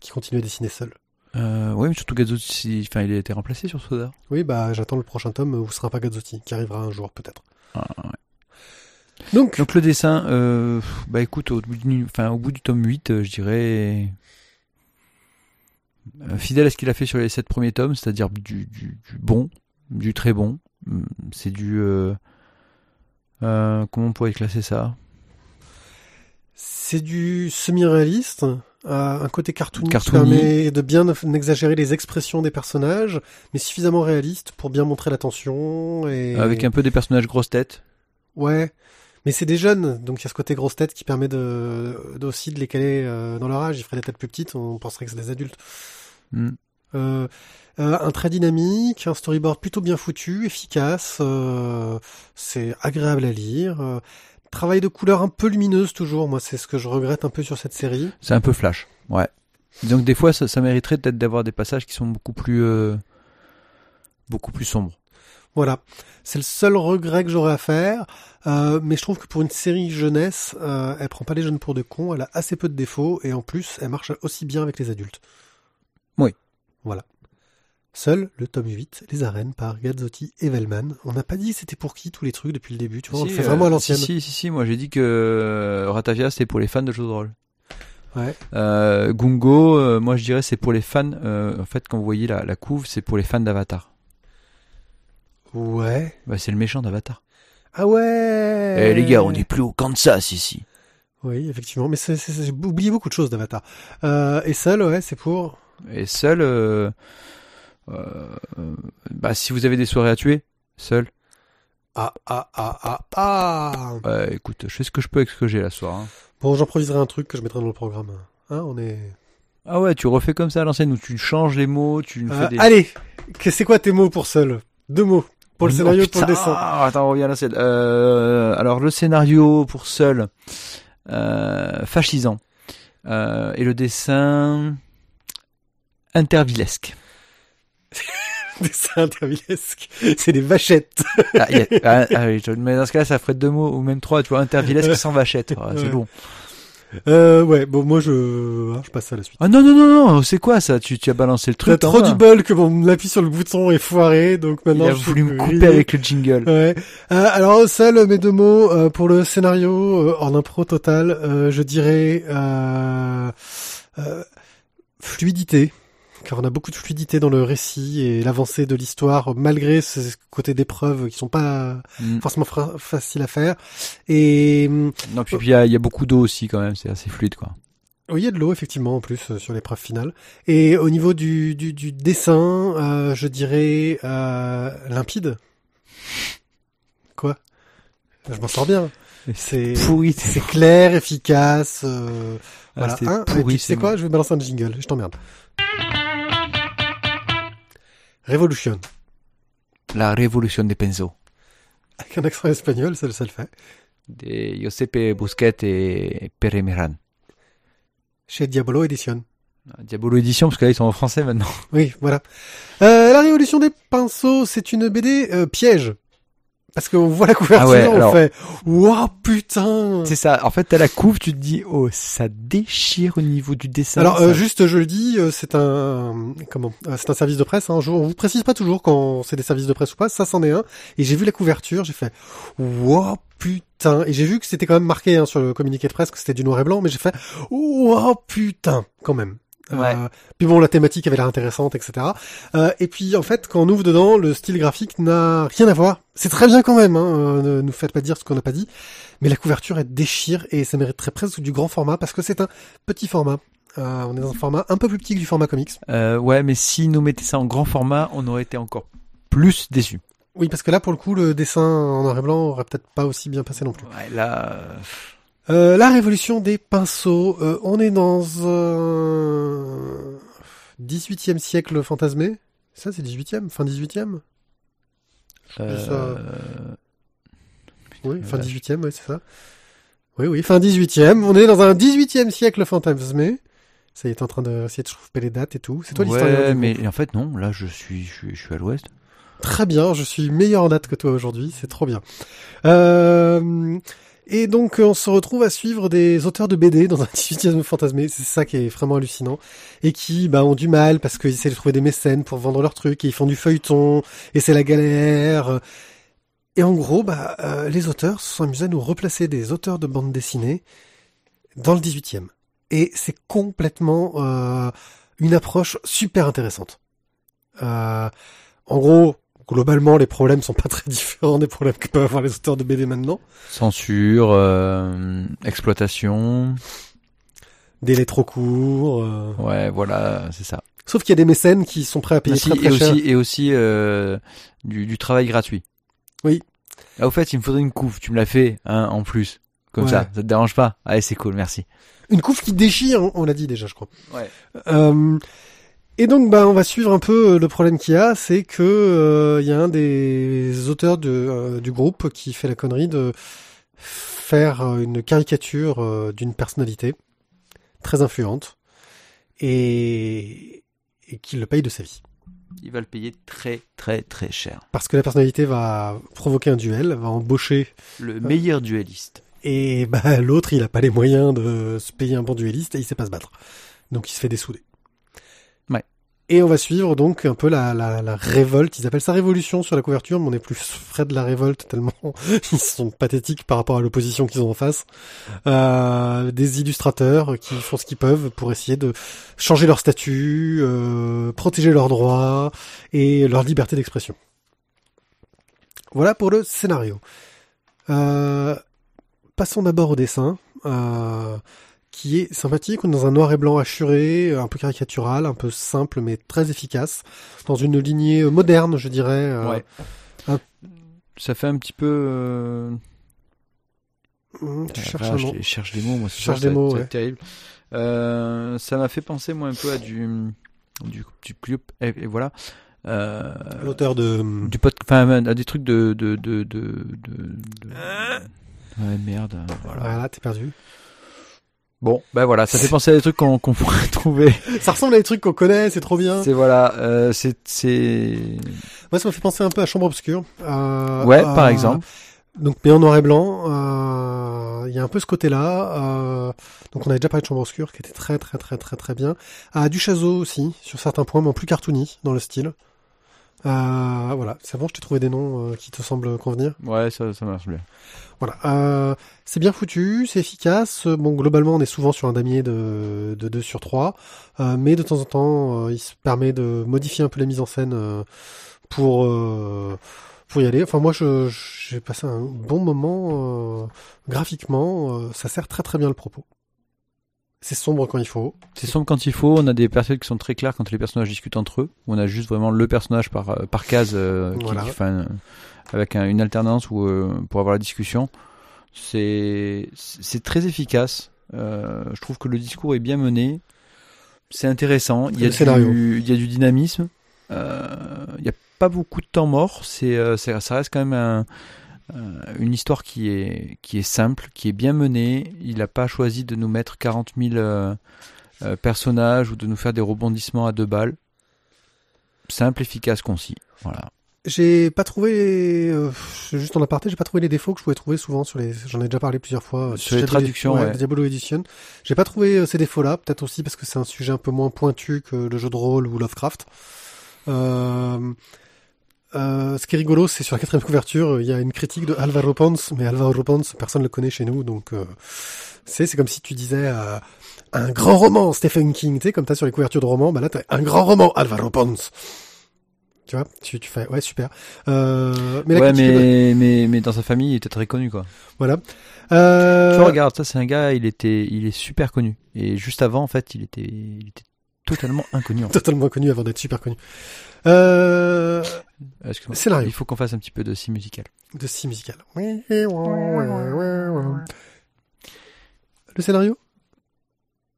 Qui continue à dessiner seul. Euh, ouais, mais surtout Gazzotti, enfin, il a été remplacé sur Soda. Oui, bah j'attends le prochain tome où ce sera pas Gazzotti, qui arrivera un jour peut-être. Ah, ouais. Donc, Donc le dessin, euh, bah écoute, au bout du, enfin, au bout du tome 8, euh, je dirais euh, fidèle à ce qu'il a fait sur les 7 premiers tomes, c'est-à-dire du, du, du bon, du très bon. Hum, C'est du... comment on pourrait classer ça? C'est du semi-réaliste, un côté cartoon qui permet de bien exagérer les expressions des personnages, mais suffisamment réaliste pour bien montrer la tension et Avec un peu des personnages grosses têtes. ouais. Mais c'est des jeunes, donc il y a ce côté grosse tête qui permet de, de- aussi de les caler euh, dans leur âge. Ils feraient des têtes plus petites, on penserait que c'est des adultes. Hum. Euh, euh, un trait dynamique, un storyboard plutôt bien foutu, efficace, euh, c'est agréable à lire. Travail de couleur un peu lumineuse toujours, moi c'est ce que je regrette un peu sur cette série. C'est un peu flash, ouais. Donc des fois, ça, ça mériterait peut-être d'avoir des passages qui sont beaucoup plus... euh, beaucoup plus sombres. Voilà, c'est le seul regret que j'aurais à faire, euh, mais je trouve que pour une série jeunesse, euh, elle prend pas les jeunes pour des cons, elle a assez peu de défauts, et en plus, elle marche aussi bien avec les adultes. Oui. Voilà. Seul le tome 8, Les Arènes, par Gazzotti et Vellman. On n'a pas dit c'était pour qui tous les trucs depuis le début, tu vois, on le Si, fait euh, vraiment à l'ancienne. Si, si, si, si, moi j'ai dit que euh, Ratavia c'était pour les fans de jeux de rôle. Ouais. Euh, Gungo, euh, moi je dirais c'est pour les fans. euh, en fait, quand vous voyez la, la couve, c'est pour les fans d'Avatar. Ouais. Bah, c'est le méchant d'Avatar. Ah ouais. Eh les gars, on est plus au Kansas ici. Oui, effectivement, mais c'est, j'ai oublié beaucoup de choses d'Avatar. Euh, et seul, ouais, c'est pour. Et seul, euh, euh, bah si vous avez des soirées à tuer, seul. Ah ah ah ah ah. Bah, écoute, je fais ce que je peux avec ce que j'ai la soir. hein. Bon, j'improviserai un truc que je mettrai dans le programme. Hein, on est. Ah ouais, tu refais comme ça à l'ancienne où tu changes les mots, tu Euh, fais des. Allez, c'est quoi tes mots pour seul? Deux mots pour le Oh, scénario et pour le putain, dessin. ah, attends, on revient à l'ancienne. Euh, alors le scénario pour seul, euh, fascisant, euh, et le dessin intervillesque. Dessin intervillesque. C'est des vachettes. Ah, y a- ah, ah oui, mais dans ce cas-là, ça ferait deux mots ou même trois, tu vois, intervillesque sans vachette. Ah, c'est Ouais. bon. Euh, ouais, bon, moi je, ah, je passe à la suite. Ah non, non, non, non, c'est quoi ça? Tu, tu as balancé le T'as truc. trop hein, du bol que mon appui sur le bouton est foiré, donc Il maintenant a je sais voulu me couper avec le jingle. Ouais. Euh, alors seul mes deux mots euh, pour le scénario euh, en impro total, euh, je dirais euh, euh, fluidité, car on a beaucoup de fluidité dans le récit et l'avancée de l'histoire malgré ce côté d'épreuves qui sont pas Mm. forcément faciles à faire. Et hum, Non, puis puis il y a, il y a beaucoup d'eau aussi quand même, c'est assez fluide quoi. oui, il y a de l'eau effectivement en plus euh, sur l'épreuve finale. Et au niveau du, du, du dessin, euh, je dirais euh, limpide. Quoi? Je m'en sors bien. C'est Pourri. c'est clair, efficace. euh, Ah, voilà. c'est Hein, pourri, c'est quoi? bon. Je vais balancer un jingle. Je t'emmerde. Revolution. La révolution des pinceaux. Avec un accent espagnol, ça, ça le fait. De Giuseppe Busquets et Pere Meran. Chez Diabolo Edition. Diabolo Édition, parce que là ils sont en français maintenant. Oui, voilà. Euh, la révolution des pinceaux, c'est une BD euh, piège. Parce qu'on voit la couverture, Ah ouais, on alors- fait « Wow, putain !» C'est ça. En fait, t'as la couve, tu te dis, oh, ça déchire au niveau du dessin. Alors euh, juste je le dis, euh, c'est un comment euh, C'est un service de presse. Hein, je, on vous précise pas toujours quand c'est des services de presse ou pas. Ça c'en est un. Et j'ai vu la couverture, j'ai fait wow putain. Et j'ai vu que c'était quand même marqué hein, sur le communiqué de presse que c'était du noir et blanc, mais j'ai fait wow putain quand même. Ouais. Euh, puis bon, la thématique avait l'air intéressante, etc. Euh, et puis en fait, quand on ouvre dedans, le style graphique n'a rien à voir. C'est très bien quand même. Hein, euh, ne nous faites pas dire ce qu'on n'a pas dit. Mais la couverture elle déchire et ça mériterait presque du grand format parce que c'est un petit format. Euh, on est dans un format un peu plus petit que du format comics. Ouais, mais si nous mettaient ça en grand format, on aurait été encore plus déçus. Oui, parce que là, pour le coup, le dessin en noir et blanc aurait peut-être pas aussi bien passé non plus. Ouais, là, euh, Euh, la révolution des pinceaux. Euh, on est dans un 18e siècle fantasmé. Ça, c'est 18e Fin 18e euh, Oui, fin Ouais. 18e, oui, c'est ça. Oui, oui, fin 18e. On est dans un 18e siècle fantasmé. Ça y est, en train d'essayer de choper les dates et tout. C'est toi l'historien ouais, du mais en fait non. Là, je suis, je suis, je suis à l'ouest. Très bien, je suis meilleur en date que toi aujourd'hui, c'est trop bien. Euh, et donc on se retrouve à suivre des auteurs de BD dans un 18e fantasmé, c'est ça qui est vraiment hallucinant, et qui bah, ont du mal parce qu'ils essaient de trouver des mécènes pour vendre leurs trucs, et ils font du feuilleton, et c'est la galère. Et en gros, bah, euh, les auteurs se sont amusés à nous replacer des auteurs de bande dessinée dans le 18e. Et c'est complètement euh, une approche super intéressante. Euh, en gros, globalement, les problèmes sont pas très différents des problèmes que peuvent avoir les auteurs de BD maintenant. Censure, euh, exploitation. Délai trop courts. euh. Ouais, voilà, c'est ça. Sauf qu'il y a des mécènes qui sont prêts à payer Aussi, très et très cher. aussi, et aussi euh, du, du travail gratuit. Oui. Ah, au fait, il me faudrait une couve. Tu me l'as fait, hein, en plus. Comme Ouais. ça, ça te dérange pas? Allez, c'est cool, merci. Une couve qui déchire, on- on l'a dit déjà, je crois. Ouais. Euh, et donc, bah, on va suivre un peu euh, le problème qu'il y a, c'est que euh, il y a un des auteurs de, euh, du groupe qui fait la connerie de faire une caricature euh, d'une personnalité très influente et, et qui le paye de sa vie. Il va le payer très, très, très cher. Parce que la personnalité va provoquer un duel, va embaucher Le meilleur duelliste. Et bah, l'autre, il a pas les moyens de se payer un bon duelliste et il sait pas se battre. Donc il se fait dessouder. Et on va suivre donc un peu la, la, la révolte. Ils appellent ça révolution sur la couverture, mais on est plus frais de la révolte tellement ils sont pathétiques par rapport à l'opposition qu'ils ont en face. Euh, des illustrateurs qui font ce qu'ils peuvent pour essayer de changer leur statut, euh, protéger leurs droits et leur liberté d'expression. Voilà pour le scénario. Euh, passons d'abord au dessin, euh, qui est sympathique. On est dans un noir et blanc assuré, un peu caricatural, un peu simple mais très efficace, dans une lignée moderne, je dirais. euh, Ouais. un- Ça fait un petit peu. euh, hum, tu Ah, cherches un je cherche des mots, moi. Je cherche des mots, ouais. terrible. Euh, ça m'a fait penser moi un peu à du du, du club et, et voilà. Euh, L'auteur de. du pod, enfin à des trucs de de de de, de, de- ouais merde. Voilà. Voilà, t'es perdu. Bon, ben voilà, ça fait penser à des trucs qu'on pourrait trouver. Ça ressemble à des trucs qu'on connaît, c'est trop bien. C'est voilà, euh, c'est c'est Moi, ça m'a fait penser un peu à Chambre Obscure. Euh, ouais, euh, par exemple. Donc, mais en noir et blanc. euh, Il y a un peu ce côté-là. euh, donc, on avait déjà parlé de Chambre Obscure, qui était très, très, très, très, très bien. Ah, du Chazot aussi, sur certains points, mais en plus cartoony dans le style. Euh, voilà, c'est bon, je t'ai trouvé des noms euh, qui te semblent convenir. Ouais, ça ça marche bien. Voilà, euh, c'est bien foutu, c'est efficace. Bon, globalement, on est souvent sur un damier de, de 2 sur 3, euh, mais de temps en temps, euh, il se permet de modifier un peu la mise en scène euh, pour euh, pour y aller. Enfin, moi, je j'ai passé un bon moment euh, graphiquement. euh, ça sert très très bien le propos. C'est sombre quand il faut. C'est sombre quand il faut. On a des personnages qui sont très clairs quand les personnages discutent entre eux. On a juste vraiment le personnage par euh, par case euh, Voilà. qui un- avec un- une alternance euh, pour avoir la discussion. C'est très efficace. Euh, je trouve que le discours est bien mené. C'est intéressant. Il y a du il y a du dynamisme. Euh, il y a pas beaucoup de temps mort. C'est euh, ça reste quand même un euh, une histoire qui est qui est simple, qui est bien menée. Il n'a pas choisi de nous mettre 40 000 euh, euh, personnages ou de nous faire des rebondissements à deux balles. Simple, efficace, concis. Voilà. J'ai pas trouvé, euh, juste en aparté, j'ai pas trouvé les défauts que je pouvais trouver souvent sur les, j'en ai déjà parlé plusieurs fois. euh, Sur les traductions, ouais. Diablo Edition. J'ai pas trouvé euh, ces défauts-là, peut-être aussi parce que c'est un sujet un peu moins pointu que le jeu de rôle ou Lovecraft. Euh, euh, ce qui est rigolo, c'est sur la quatrième couverture, il y a une critique de Alvaro Pons, mais Alvaro Pons, personne ne le connaît chez nous, donc euh, c'est c'est comme si tu disais euh, un grand roman Stephen King, tu sais, comme t'as sur les couvertures de romans, bah là t'as un grand roman Alvaro Pons. Tu vois, tu, tu fais, ouais, super. Euh, mais la ouais, critique mais, mais, mais dans sa famille, il était très connu, quoi. Voilà. Euh, Tu vois, regarde, ça, c'est un gars, il était, il est super connu. Et juste avant, en fait, il était, il était totalement inconnu, en fait. totalement connu avant d'être super connu. Euh. Scénario. Il faut qu'on fasse un petit peu de scie musical. de scie musical. Le scénario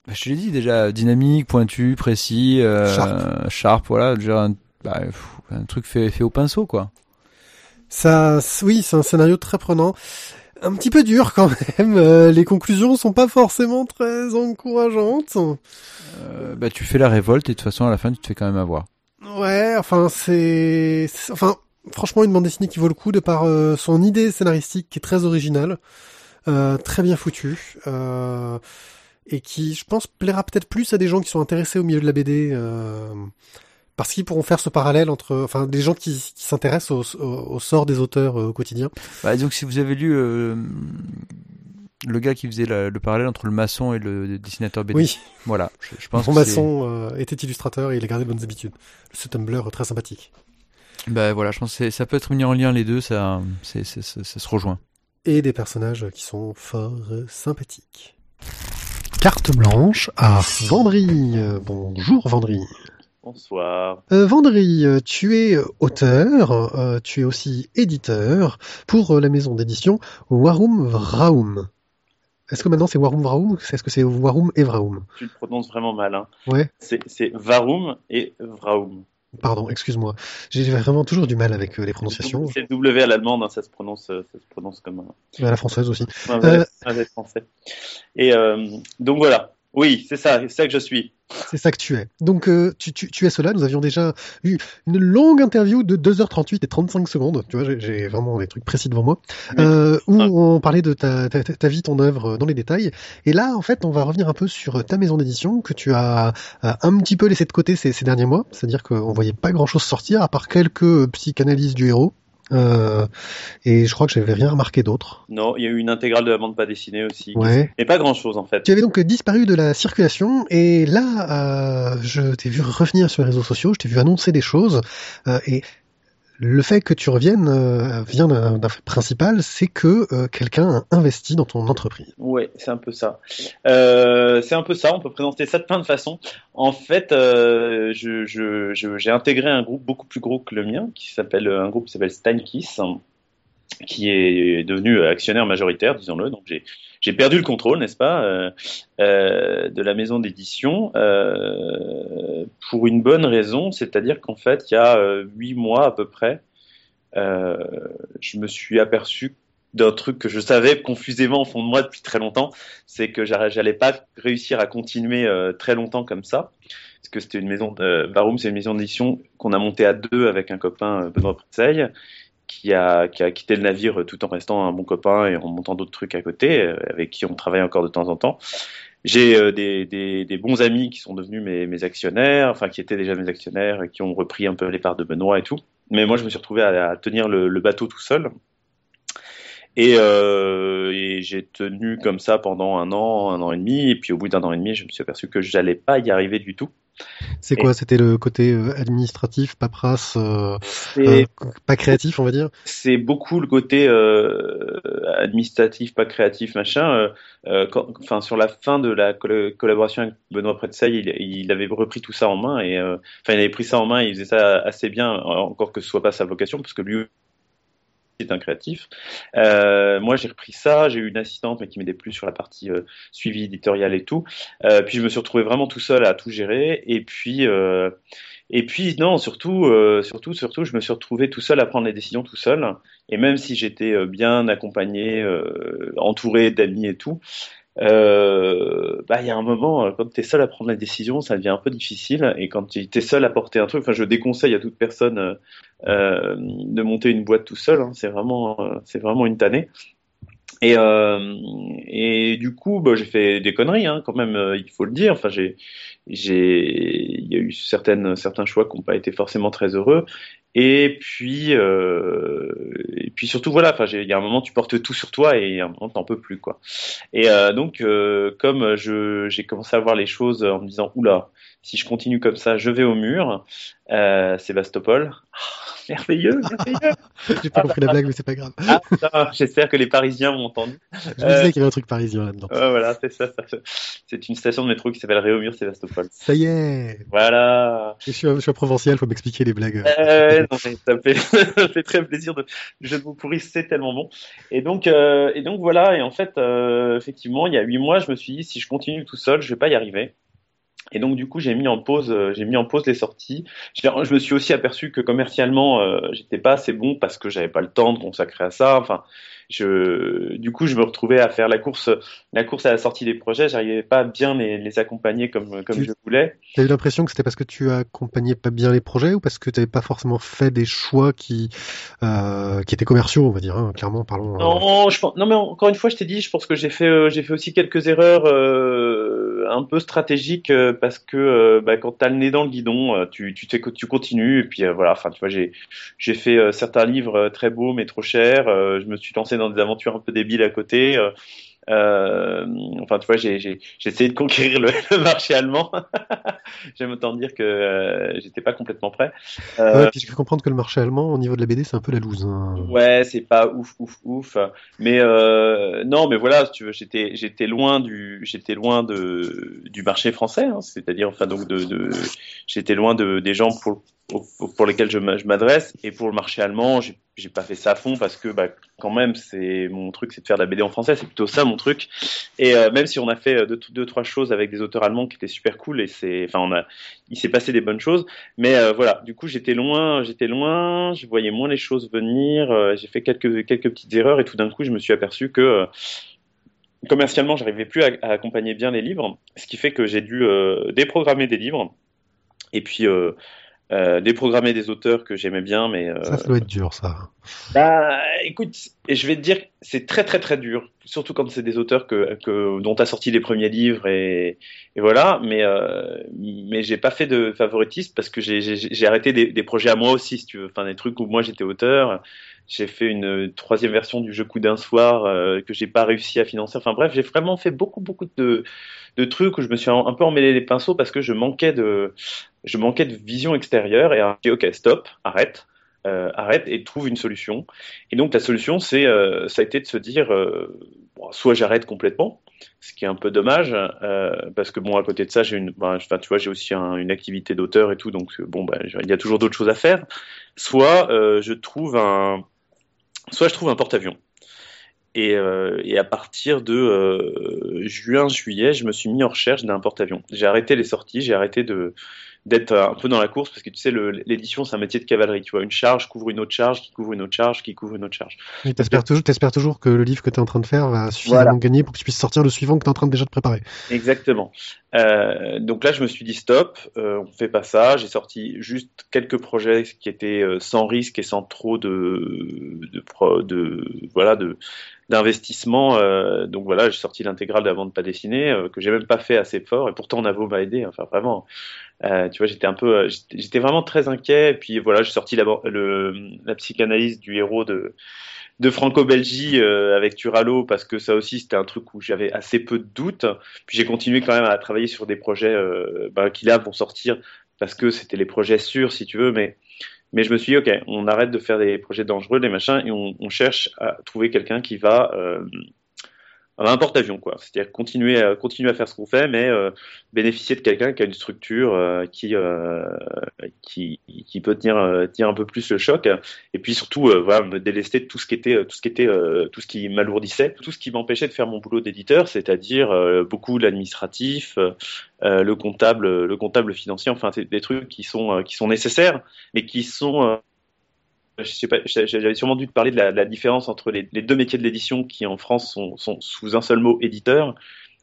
Bah, je te l'ai dit déjà, dynamique, pointu, précis, euh, Sharp. sharp, voilà, déjà un, bah, un truc fait, fait au pinceau, quoi. Ça, oui, c'est un scénario très prenant. Un petit peu dur quand même. Euh, les conclusions sont pas forcément très encourageantes. Euh, bah, tu fais la révolte et de toute façon, à la fin, tu te fais quand même avoir. Ouais, enfin c'est, enfin franchement une bande dessinée qui vaut le coup de par euh, son idée scénaristique qui est très originale, euh, très bien foutue, euh, et qui je pense plaira peut-être plus à des gens qui sont intéressés au milieu de la BD. Parce qu'ils pourront faire ce parallèle entre, enfin, des gens qui, qui s'intéressent au, au, au sort des auteurs euh, au quotidien. Bah, disons que si vous avez lu euh, le gars qui faisait la- le parallèle entre le maçon et le dessinateur BD, Oui, voilà, je, je pense que c'est- maçon euh, était illustrateur et il a gardé de bonnes habitudes. Ce Tumblr euh, très sympathique. Bah voilà, je pense que ça peut être mis en lien les deux, ça, ça, ça se rejoint. et des personnages qui sont fort sympathiques. Carte blanche à Vendry. Bonjour Vendry. Bonsoir. Euh, Vendry, euh, tu es euh, auteur, euh, tu es aussi éditeur pour la maison d'édition Warum Vraum. Est-ce que maintenant c'est Warum Vraum Est-ce que c'est Warum et Vraum? Tu le prononces vraiment mal. Hein. Ouais, C'est Varum et Vraum. pardon, excuse-moi. J'ai vraiment toujours du mal avec euh, les prononciations, C'est W à l'allemande, hein, ça, se prononce, euh, ça se prononce comme un, à la française aussi. un vrai- un vrai français. Et donc voilà. Oui, c'est ça, c'est ça que je suis. C'est ça que tu es. Donc euh, tu, tu, tu es cela. Nous avions déjà eu une longue interview de 2h38 et 35 secondes. Tu vois, j'ai- vraiment des trucs précis devant moi. Euh, où Ah. on parlait de ta, ta, ta vie, ton œuvre dans les détails. Et là, en fait, on va revenir un peu sur ta maison d'édition que tu as euh, un petit peu laissé de côté ces, ces derniers mois. C'est-à-dire qu'on voyait pas grand-chose sortir à part quelques psychanalyses du héros. Euh, et je crois que j'avais rien remarqué d'autre. Non, il y a eu une intégrale de la bande pas dessinée aussi. Ouais. Mais pas grand chose en fait. Tu avais donc disparu de la circulation et là, euh, je t'ai vu revenir sur les réseaux sociaux, je t'ai vu annoncer des choses euh, et le fait que tu reviennes euh, vient d'un fait principal, c'est que euh, quelqu'un a investi dans ton entreprise. Oui, c'est un peu ça. Euh, c'est un peu ça. On peut présenter ça de plein de façons. En fait, j'ai intégré un groupe beaucoup plus gros que le mien, qui s'appelle un groupe qui s'appelle Steinkiss, qui est devenu actionnaire majoritaire, disons-le. Donc j'ai perdu le contrôle, n'est-ce pas, euh, euh, de la maison d'édition euh, pour une bonne raison, c'est-à-dire qu'en fait, il y a huit mois à peu près, je me suis aperçu d'un truc que je savais confusément au fond de moi depuis très longtemps, c'est que j'allais pas réussir à continuer très longtemps comme ça, parce que c'était une maison, de, Baroum, c'est une maison d'édition qu'on a montée à deux avec un copain Benoît Pretzeil, qui a, qui a quitté le navire tout en restant un bon copain et en montant d'autres trucs à côté, euh, avec qui on travaille encore de temps en temps. J'ai euh, des, des, bons amis qui sont devenus mes, actionnaires, enfin qui étaient déjà mes actionnaires et qui ont repris un peu les parts de Benoît et tout. Mais moi, je me suis retrouvé à, tenir le, le, bateau tout seul. Et, euh, et j'ai tenu comme ça pendant un an, un an et demi. Et puis au bout d'un an et demi, je me suis aperçu que j'allais pas y arriver du tout. C'est quoi C'était le côté euh, administratif, paperasse, euh, euh, pas créatif, on va dire? C'est beaucoup le côté euh, administratif, pas créatif, machin. enfin, sur la fin de la collaboration avec Benoît Pretzeil, il, il, avait repris tout ça en main et enfin, il avait pris ça en main. Et il faisait ça assez bien, encore que ce soit pas sa vocation, parce que lui est un créatif. Euh, moi, j'ai repris ça, j'ai eu une assistante mais qui m'aidait plus sur la partie euh, suivi éditorial et tout. Euh, puis je me suis retrouvé vraiment tout seul à tout gérer. Et puis, euh, et puis non, surtout, euh, surtout, surtout, je me suis retrouvé tout seul à prendre les décisions tout seul. Et même si j'étais bien accompagné, entouré d'amis et tout, euh, bah il y a un moment quand tu es seul à prendre la décision ça devient un peu difficile et quand tu es seul à porter un truc enfin je déconseille à toute personne euh, de monter une boîte tout seul. Hein. c'est vraiment, euh, c'est vraiment une tannée. Et, euh, et du coup, bah, j'ai fait des conneries, hein, quand même, il faut le dire. Enfin, j'ai, j'ai, il y a eu certaines, certains choix qui n'ont pas été forcément très heureux. Et puis, euh, et puis surtout, voilà, enfin, il y a un moment, tu portes tout sur toi et un moment, t'en peux plus, quoi. Et euh, donc, euh, comme je, j'ai commencé à voir les choses en me disant, oula, si je continue comme ça, je vais au mur. Euh, Sébastopol. Oh, merveilleux, merveilleux. J'ai pas compris la blague, mais c'est pas grave. Ah, J'espère que les Parisiens m'ont entendu. Je me disais qu'il y avait un truc parisien là-dedans. voilà, c'est ça, ça. C'est une station de métro qui s'appelle Réaumur Sébastopol. Ça y est. Voilà. Je suis, je suis provincial, faut m'expliquer les blagues. Euh, non, mais ça me fait, très plaisir de, je vous pourrir, c'est tellement bon. Et donc, euh, et donc voilà. Et en fait, euh, effectivement, il y a huit mois, je me suis dit, si je continue tout seul, je vais pas y arriver. Et donc du coup, j'ai mis en pause, euh, j'ai mis en pause les sorties. Je me suis aussi aperçu que commercialement, euh, j'étais pas assez bon parce que j'avais pas le temps de consacrer à ça. Enfin, je, du coup, je me retrouvais à faire la course, la course à la sortie des projets. J'arrivais pas bien les, les accompagner comme, comme je voulais. Tu as eu l'impression que c'était parce que tu accompagnais pas bien les projets ou parce que tu n'avais pas forcément fait des choix qui, euh, qui étaient commerciaux, on va dire, hein, clairement, parlons. Euh. Non, je pense, non, mais encore une fois, je t'ai dit, je pense que j'ai fait, euh, j'ai fait aussi quelques erreurs euh, un peu stratégiques euh, parce que bah, quand t'as le nez dans le guidon, tu, tu, tu continues et puis voilà. Enfin, tu vois, j'ai, j'ai fait certains livres très beaux mais trop chers. je me suis lancé dans des aventures un peu débiles à côté. Euh, enfin, tu vois, j'ai, j'ai, essayé de conquérir le, marché allemand. J'aime autant dire que euh, j'étais pas complètement prêt. Euh, ouais, puis je peux comprendre que le marché allemand, au niveau de la BD, c'est un peu la loose. Hein. Ouais, c'est pas ouf, ouf, ouf. Mais euh, non, mais voilà, tu veux, j'étais, j'étais loin du, j'étais loin de du marché français. Hein, c'est-à-dire, enfin, donc de, de j'étais loin de des gens pour pour lesquels je m'adresse. Et pour le marché allemand j'ai pas fait ça à fond parce que bah, quand même c'est mon truc c'est de faire de la BD en français. C'est plutôt ça mon truc. Et euh, même si on a fait euh, deux, trois choses avec des auteurs allemands qui étaient super cool et c'est enfin on a il s'est passé des bonnes choses. Mais euh, voilà. Du coup j'étais loin j'étais loin. Je voyais moins les choses venir. J'ai fait quelques quelques petites erreurs et tout d'un coup je me suis aperçu que commercialement j'arrivais plus à, à, accompagner bien les livres. Ce qui fait que j'ai dû déprogrammer des livres. Et puis euh, déprogrammer des auteurs que j'aimais bien, mais euh, ça, ça doit être dur, ça. Bah, écoute, et je vais te dire, c'est très très très dur, surtout quand c'est des auteurs que, que dont as sorti les premiers livres et, et voilà. Mais euh, mais j'ai pas fait de favoritisme parce que j'ai arrêté des, des, projets à moi aussi, si tu veux, enfin des trucs où moi j'étais auteur. J'ai fait une troisième version du jeu Coup d'un soir euh, que j'ai pas réussi à financer. Enfin bref, j'ai vraiment fait beaucoup beaucoup de, trucs où je me suis un, peu emmêlé les pinceaux parce que je manquais de je manquais de vision extérieure et j'ai dit ok stop arrête arrête et trouve une solution. Et donc la solution, c'est ça a été de se dire, soit j'arrête complètement, ce qui est un peu dommage parce que bon à côté de ça j'ai une ben, tu vois j'ai aussi une activité d'auteur et tout donc bon ben, il y a toujours d'autres choses à faire soit je trouve un soit je trouve un porte-avions euh, et, à partir de euh, juin, juillet, je me suis mis en recherche d'un porte-avions. J'ai arrêté les sorties, j'ai arrêté de d'être un peu dans la course parce que tu sais, l'édition, c'est un métier de cavalerie. Tu vois, une charge couvre une autre charge, qui couvre une autre charge, qui couvre une autre charge. Et t'espères toujours, espères toujours que le livre que tu es en train de faire va suffisamment gagner pour que tu puisses sortir le suivant que tu es en train déjà de préparer. Exactement. Euh, donc là, je me suis dit stop, euh, on fait pas ça. J'ai sorti juste quelques projets qui étaient euh, sans risque et sans trop de, de, de voilà, de d'investissement. Euh, donc voilà, j'ai sorti l'intégrale d'avant de pas dessiner, euh, que j'ai même pas fait assez fort, et pourtant Navo m'a aidé. Enfin vraiment, euh, tu vois, j'étais un peu, j'étais vraiment très inquiet. Et puis voilà, j'ai sorti la, le, la psychanalyse du héros de de Franco-Belgie avec Turalo parce que ça aussi c'était un truc où j'avais assez peu de doutes. Puis j'ai continué quand même à travailler sur des projets bah, qui là vont sortir parce que c'était les projets sûrs si tu veux, mais mais je me suis dit, OK, on arrête de faire des projets dangereux, des machins, et on, cherche à trouver quelqu'un qui va euh, un porte-avions, quoi. C'est-à-dire continuer à, continuer à faire ce qu'on fait, mais euh, bénéficier de quelqu'un qui a une structure euh, qui, euh, qui, qui peut tenir, euh, tenir un peu plus le choc, et puis surtout, voilà, me délester de tout ce qui était, tout ce qui était, tout ce qui m'alourdissait, tout ce qui m'empêchait de faire mon boulot d'éditeur, c'est-à-dire beaucoup l'administratif, le comptable, le comptable financier, enfin, des trucs qui sont, qui sont nécessaires, mais qui sont j'avais sûrement dû te parler de la, différence entre les, deux métiers de l'édition qui en France sont, sous un seul mot éditeur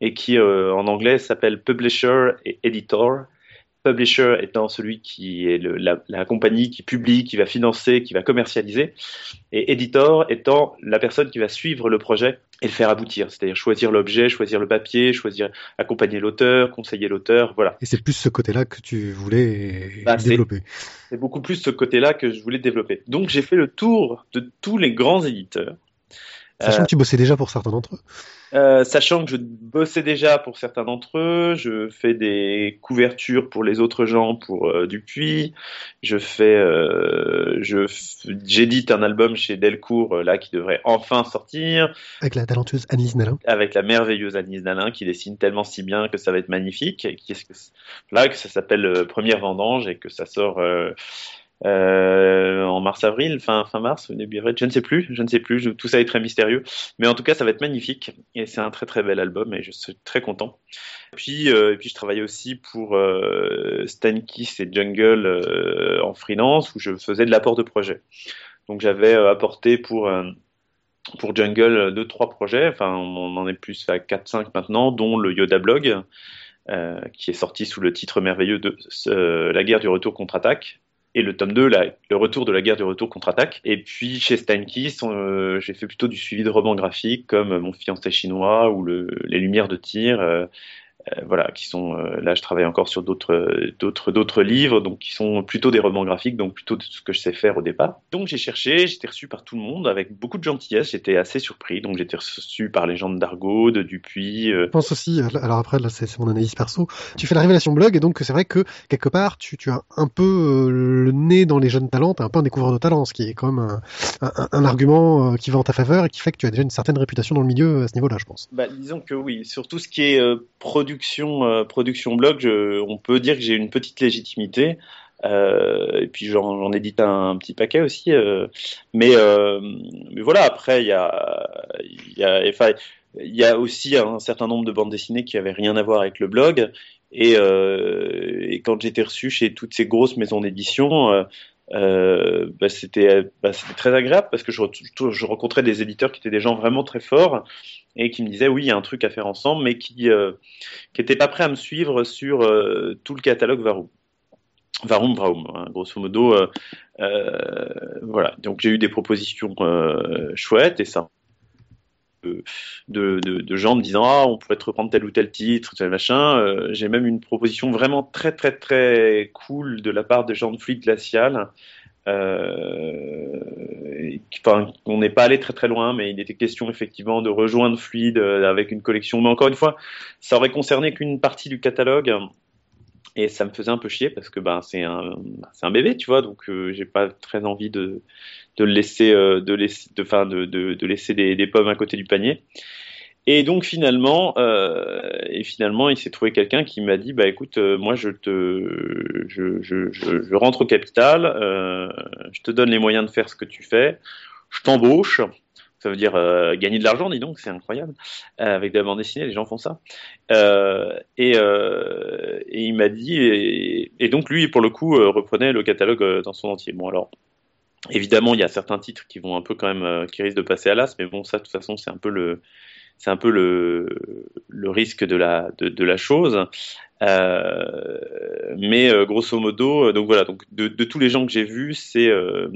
et qui euh, en anglais s'appellent publisher et editor. Publisher étant celui qui est la, compagnie qui publie, qui va financer, qui va commercialiser, et editor étant la personne qui va suivre le projet et le faire aboutir, c'est-à-dire choisir l'objet, choisir le papier, choisir accompagner l'auteur, conseiller l'auteur, voilà. Et c'est plus ce côté-là que tu voulais bah, développer. C'est beaucoup plus ce côté-là que je voulais développer. Donc j'ai fait le tour de tous les grands éditeurs. Sachant que tu bossais déjà pour certains d'entre eux. Euh, sachant que je bossais déjà pour certains d'entre eux, je fais des couvertures pour les autres gens pour euh, Dupuis, je fais, euh, je j'édite un album chez Delcourt là qui devrait enfin sortir. Avec la talentueuse Annelise Nalin. Avec la merveilleuse Annelise Nalin qui dessine tellement si bien que ça va être magnifique. Et qui est-ce que là que ça s'appelle Première Vendange et que ça sort euh, en mars-avril, fin, fin mars, début avril, je ne sais plus, je ne sais plus, tout ça est très mystérieux, mais en tout cas ça va être magnifique et c'est un très très bel album et je suis très content. Puis, euh, et puis je travaillais aussi pour euh, Stan et Jungle euh, en freelance où je faisais de l'apport de projet. Donc j'avais euh, apporté pour pour Jungle deux trois projets, enfin on en est plus à 4 5 maintenant, dont le Yoda Blog. Euh, qui est sorti sous le titre merveilleux de La guerre du retour contre-attaque, et le tome 2, le retour de la guerre du retour contre-attaque. Et puis chez Steinkiss, euh, j'ai fait plutôt du suivi de romans graphiques comme Mon fiancé chinois ou le, Les Lumières de tir. Euh, voilà, qui sont euh, là, je travaille encore sur d'autres, d'autres, d'autres livres, donc qui sont plutôt des romans graphiques, donc plutôt de ce que je sais faire au départ. Donc j'ai cherché, j'étais reçu par tout le monde avec beaucoup de gentillesse. J'étais assez surpris, donc j'étais reçu par les gens de Dargo, de Dupuis. Euh. Je pense aussi, alors après là c'est, mon analyse perso. Tu fais la révélation blog et donc c'est vrai que quelque part tu, tu as un peu le nez dans les jeunes talents, t'es un peu un découvreur de talents, ce qui est quand même un, un, un, argument qui va en ta faveur et qui fait que tu as déjà une certaine réputation dans le milieu à ce niveau-là, je pense. Bah, disons que oui, surtout ce qui est produit production, euh, production blog, on peut dire que j'ai une petite légitimité. Euh, et puis j'en édite un, petit paquet aussi. Euh, mais, voilà, après, il y a, aussi un certain nombre de bandes dessinées qui avaient rien à voir avec le blog. Et, quand j'étais reçu chez toutes ces grosses maisons d'édition, euh, bah, c'était bah, très agréable parce que je, je, rencontrais des éditeurs qui étaient des gens vraiment très forts et qui me disaient oui il y a un truc à faire ensemble mais qui euh, qui n'étaient pas prêts à me suivre sur euh, tout le catalogue Varum. Varum Varum, hein, grosso modo. Euh, euh, voilà, donc j'ai eu des propositions chouettes et ça de, gens me disant ah on pourrait reprendre tel ou tel titre tel machin euh, j'ai même une proposition vraiment très très très cool de la part de gens de Fluide Glacial euh, enfin, on n'est pas allé très très loin mais il était question effectivement de rejoindre Fluide euh, avec une collection. Mais encore une fois ça aurait concerné qu'une partie du catalogue. Et ça me faisait un peu chier parce que ben c'est un bébé, tu vois, donc j'ai pas très envie de de laisser de laisser de de, laisser des pommes à côté du panier. Et donc finalement, euh, finalement, il s'est trouvé quelqu'un qui m'a dit, bah écoute, euh, moi je te, je, rentre au capital, euh, je te donne les moyens de faire ce que tu fais, je t'embauche. Ça veut dire gagner de l'argent, dis donc, c'est incroyable. Avec de la bande dessinée, les gens font ça. et, il m'a dit, et, donc lui, pour le coup, reprenait le catalogue dans son entier. Bon alors, évidemment, il y a certains titres qui vont un peu quand même, qui risquent de passer à l'as, mais bon, ça, de toute façon, c'est un peu le c'est un peu le, le risque de la, de, de la chose. Euh, mais euh, grosso modo, euh, donc voilà, donc de, de tous les gens que j'ai vus, c'est euh,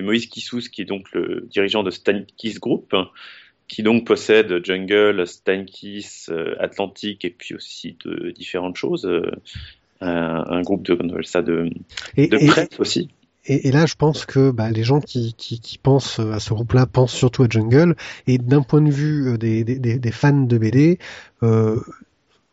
Moïse Kissous qui est donc le dirigeant de Kiss Group, qui donc possède Jungle, Kiss, Atlantic et puis aussi de différentes choses. un groupe de ça de, de presse aussi. Et, là, je pense que bah, les gens qui, pensent à ce groupe-là pensent surtout à Jungle. Et d'un point de vue euh, des, fans de BD, euh,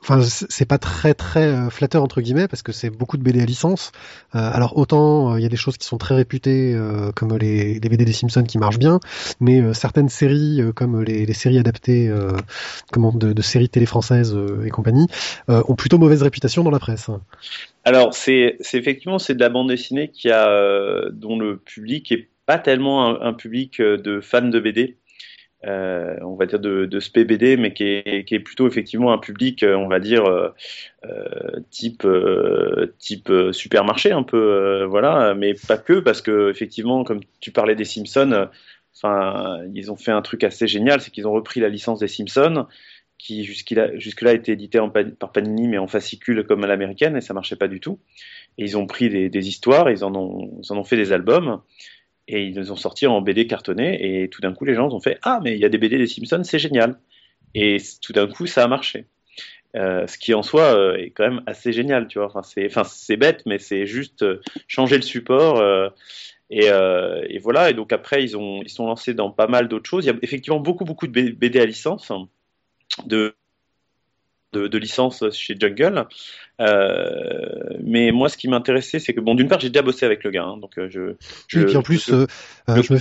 Enfin, c'est pas très très euh, flatteur entre guillemets parce que c'est beaucoup de BD à licence. Euh, alors autant il y a des choses qui sont très réputées comme les, BD des Simpsons qui marchent bien, mais certaines séries comme les, séries adaptées comment de, séries télé françaises et compagnie ont plutôt mauvaise réputation dans la presse. Alors c'est effectivement c'est de la bande dessinée qui a dont le public est pas tellement un public de fans de BD. Euh, on va dire de, de BD, mais qui est, plutôt effectivement un public, euh, on va dire euh, type type supermarché un peu, voilà, mais pas que parce que effectivement, comme tu parlais des Simpsons, enfin, ils ont fait un truc assez génial, c'est qu'ils ont repris la licence des Simpsons qui jusque-là jusque -là était édité par Panini mais en fascicule comme à l'américaine et ça marchait pas du tout. Et ils ont pris des, histoires, ils en ont fait des albums et ils les ont sortis en BD cartonné et tout d'un coup les gens ont fait ah mais il y a des BD des Simpsons c'est génial. Et tout d'un coup ça a marché. Euh, ce qui en soi euh, est quand même assez génial tu vois. Enfin c'est bête mais c'est juste euh, changer le support et, voilà. Et donc après ils ont ils sont lancés dans pas mal d'autres choses. Il y a effectivement beaucoup beaucoup de BD à licence hein, de, de licence chez Jungle. Euh, mais moi, ce qui m'intéressait, c'est que bon, d'une part, j'ai déjà bossé avec le gars, hein, donc euh, je, je. Et puis en plus, je, euh, je, me,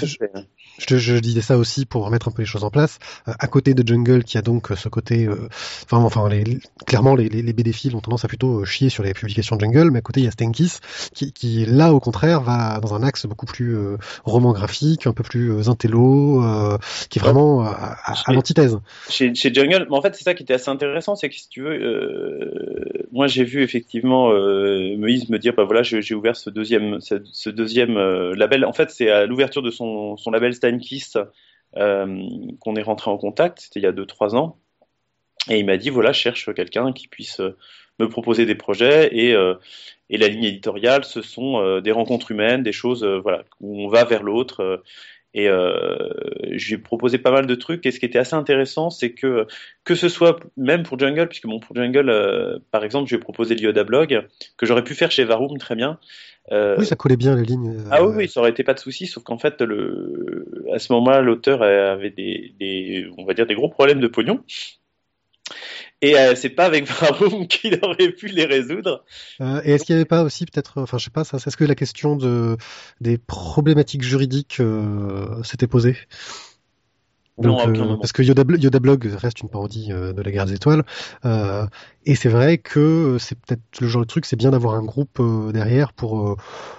je, je, disais ça aussi pour remettre un peu les choses en place. Euh, à côté de Jungle, qui a donc euh, ce côté, euh, enfin, enfin, les, clairement, les, les, BD ont tendance à plutôt chier sur les publications de Jungle, mais à côté, il y a Stankis, qui, qui là, au contraire, va dans un axe beaucoup plus roman graphique, un peu plus intello, qui est vraiment à, à, l'antithèse. Chez, chez, Jungle, mais en fait, c'est ça qui était assez intéressant, c'est que si tu veux, moi, j'ai vu effectivement Moïse me dire, bah voilà, j'ai ouvert ce deuxième, ce, ce deuxième label. En fait, c'est à l'ouverture de son, son label Steinkiss euh, qu'on est rentré en contact, c'était il y a 2-3 ans. Et il m'a dit voilà, cherche quelqu'un qui puisse euh, me proposer des projets et, euh, et la ligne éditoriale, ce sont des rencontres humaines, des choses voilà où on va vers l'autre. Et je lui ai proposé pas mal de trucs. Et ce qui était assez intéressant, c'est que que ce soit même pour Jungle, puisque bon pour Jungle, par exemple, je lui ai proposé l'Yoda Blog que j'aurais pu faire chez Varum très bien. Euh, oui, ça collait bien les lignes. Ah oui, oui, ça aurait été pas de souci, sauf qu'en fait, le, à ce moment-là, l'auteur avait des, des, on va dire, des gros problèmes de pognon. Et euh, c'est pas avec Varum qu'il aurait pu les résoudre. Euh, et est-ce qu'il n'y avait pas aussi peut-être, enfin je sais pas, ça, est-ce que la question de des problématiques juridiques euh, s'était posée? Donc, euh, parce que Yoda, Yoda, Blog reste une parodie euh, de la guerre des étoiles, euh, et c'est vrai que c'est peut-être le genre de truc, c'est bien d'avoir un groupe euh, derrière pour euh,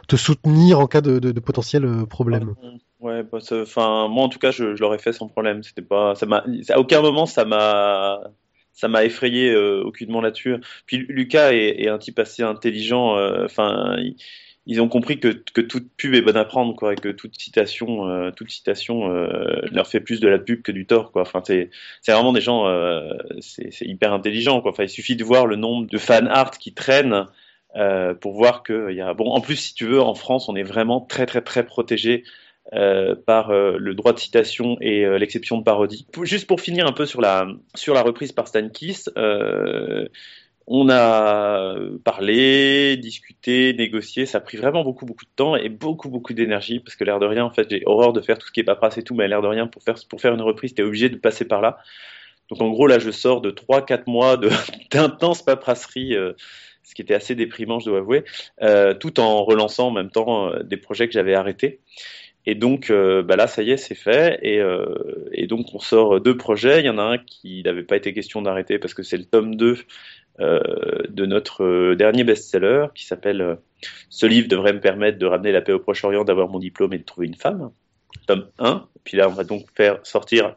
te soutenir en cas de, de, de potentiel problème. Ouais, bah, enfin moi en tout cas je, je l'aurais fait sans problème. C'était pas, ça m'a, à aucun moment ça m'a, ça m'a effrayé aucunement là-dessus. Puis Lucas est, est, un type assez intelligent. Enfin ils ont compris que, que, toute pub est bonne à prendre, quoi, et que toute citation, euh, toute citation euh, leur fait plus de la pub que du tort, quoi. Enfin, c'est, vraiment des gens, euh, c'est, c'est hyper intelligent, quoi. Enfin, il suffit de voir le nombre de fan art qui traînent euh, pour voir que il y a. Bon, en plus, si tu veux, en France, on est vraiment très, très, très protégé. Euh, par le droit de citation et l'exception de parodie. Juste pour finir un peu sur la sur la reprise par Stan Kiss, on a parlé, discuté, négocié. Ça a pris vraiment beaucoup, beaucoup de temps et beaucoup, beaucoup d'énergie parce que l'air de rien, en fait, j'ai horreur de faire tout ce qui est paperasse et tout, mais l'air de rien, pour faire, pour faire une reprise, t'es obligé de passer par là. Donc, en gros, là, je sors de 3-4 mois d'intense paperasserie. Euh, ce qui était assez déprimant, je dois avouer, euh, tout en relançant en même temps euh, des projets que j'avais arrêtés. Et donc euh, bah là, ça y est, c'est fait. Et, et, donc on sort deux projets. Il y en a un qui n'avait pas été question d'arrêter parce que c'est le tome 2 de notre dernier best-seller qui s'appelle Ce livre devrait me permettre de ramener la paix au Proche-Orient, d'avoir mon diplôme et de trouver une femme. Tome 1. Puis là, on va donc faire sortir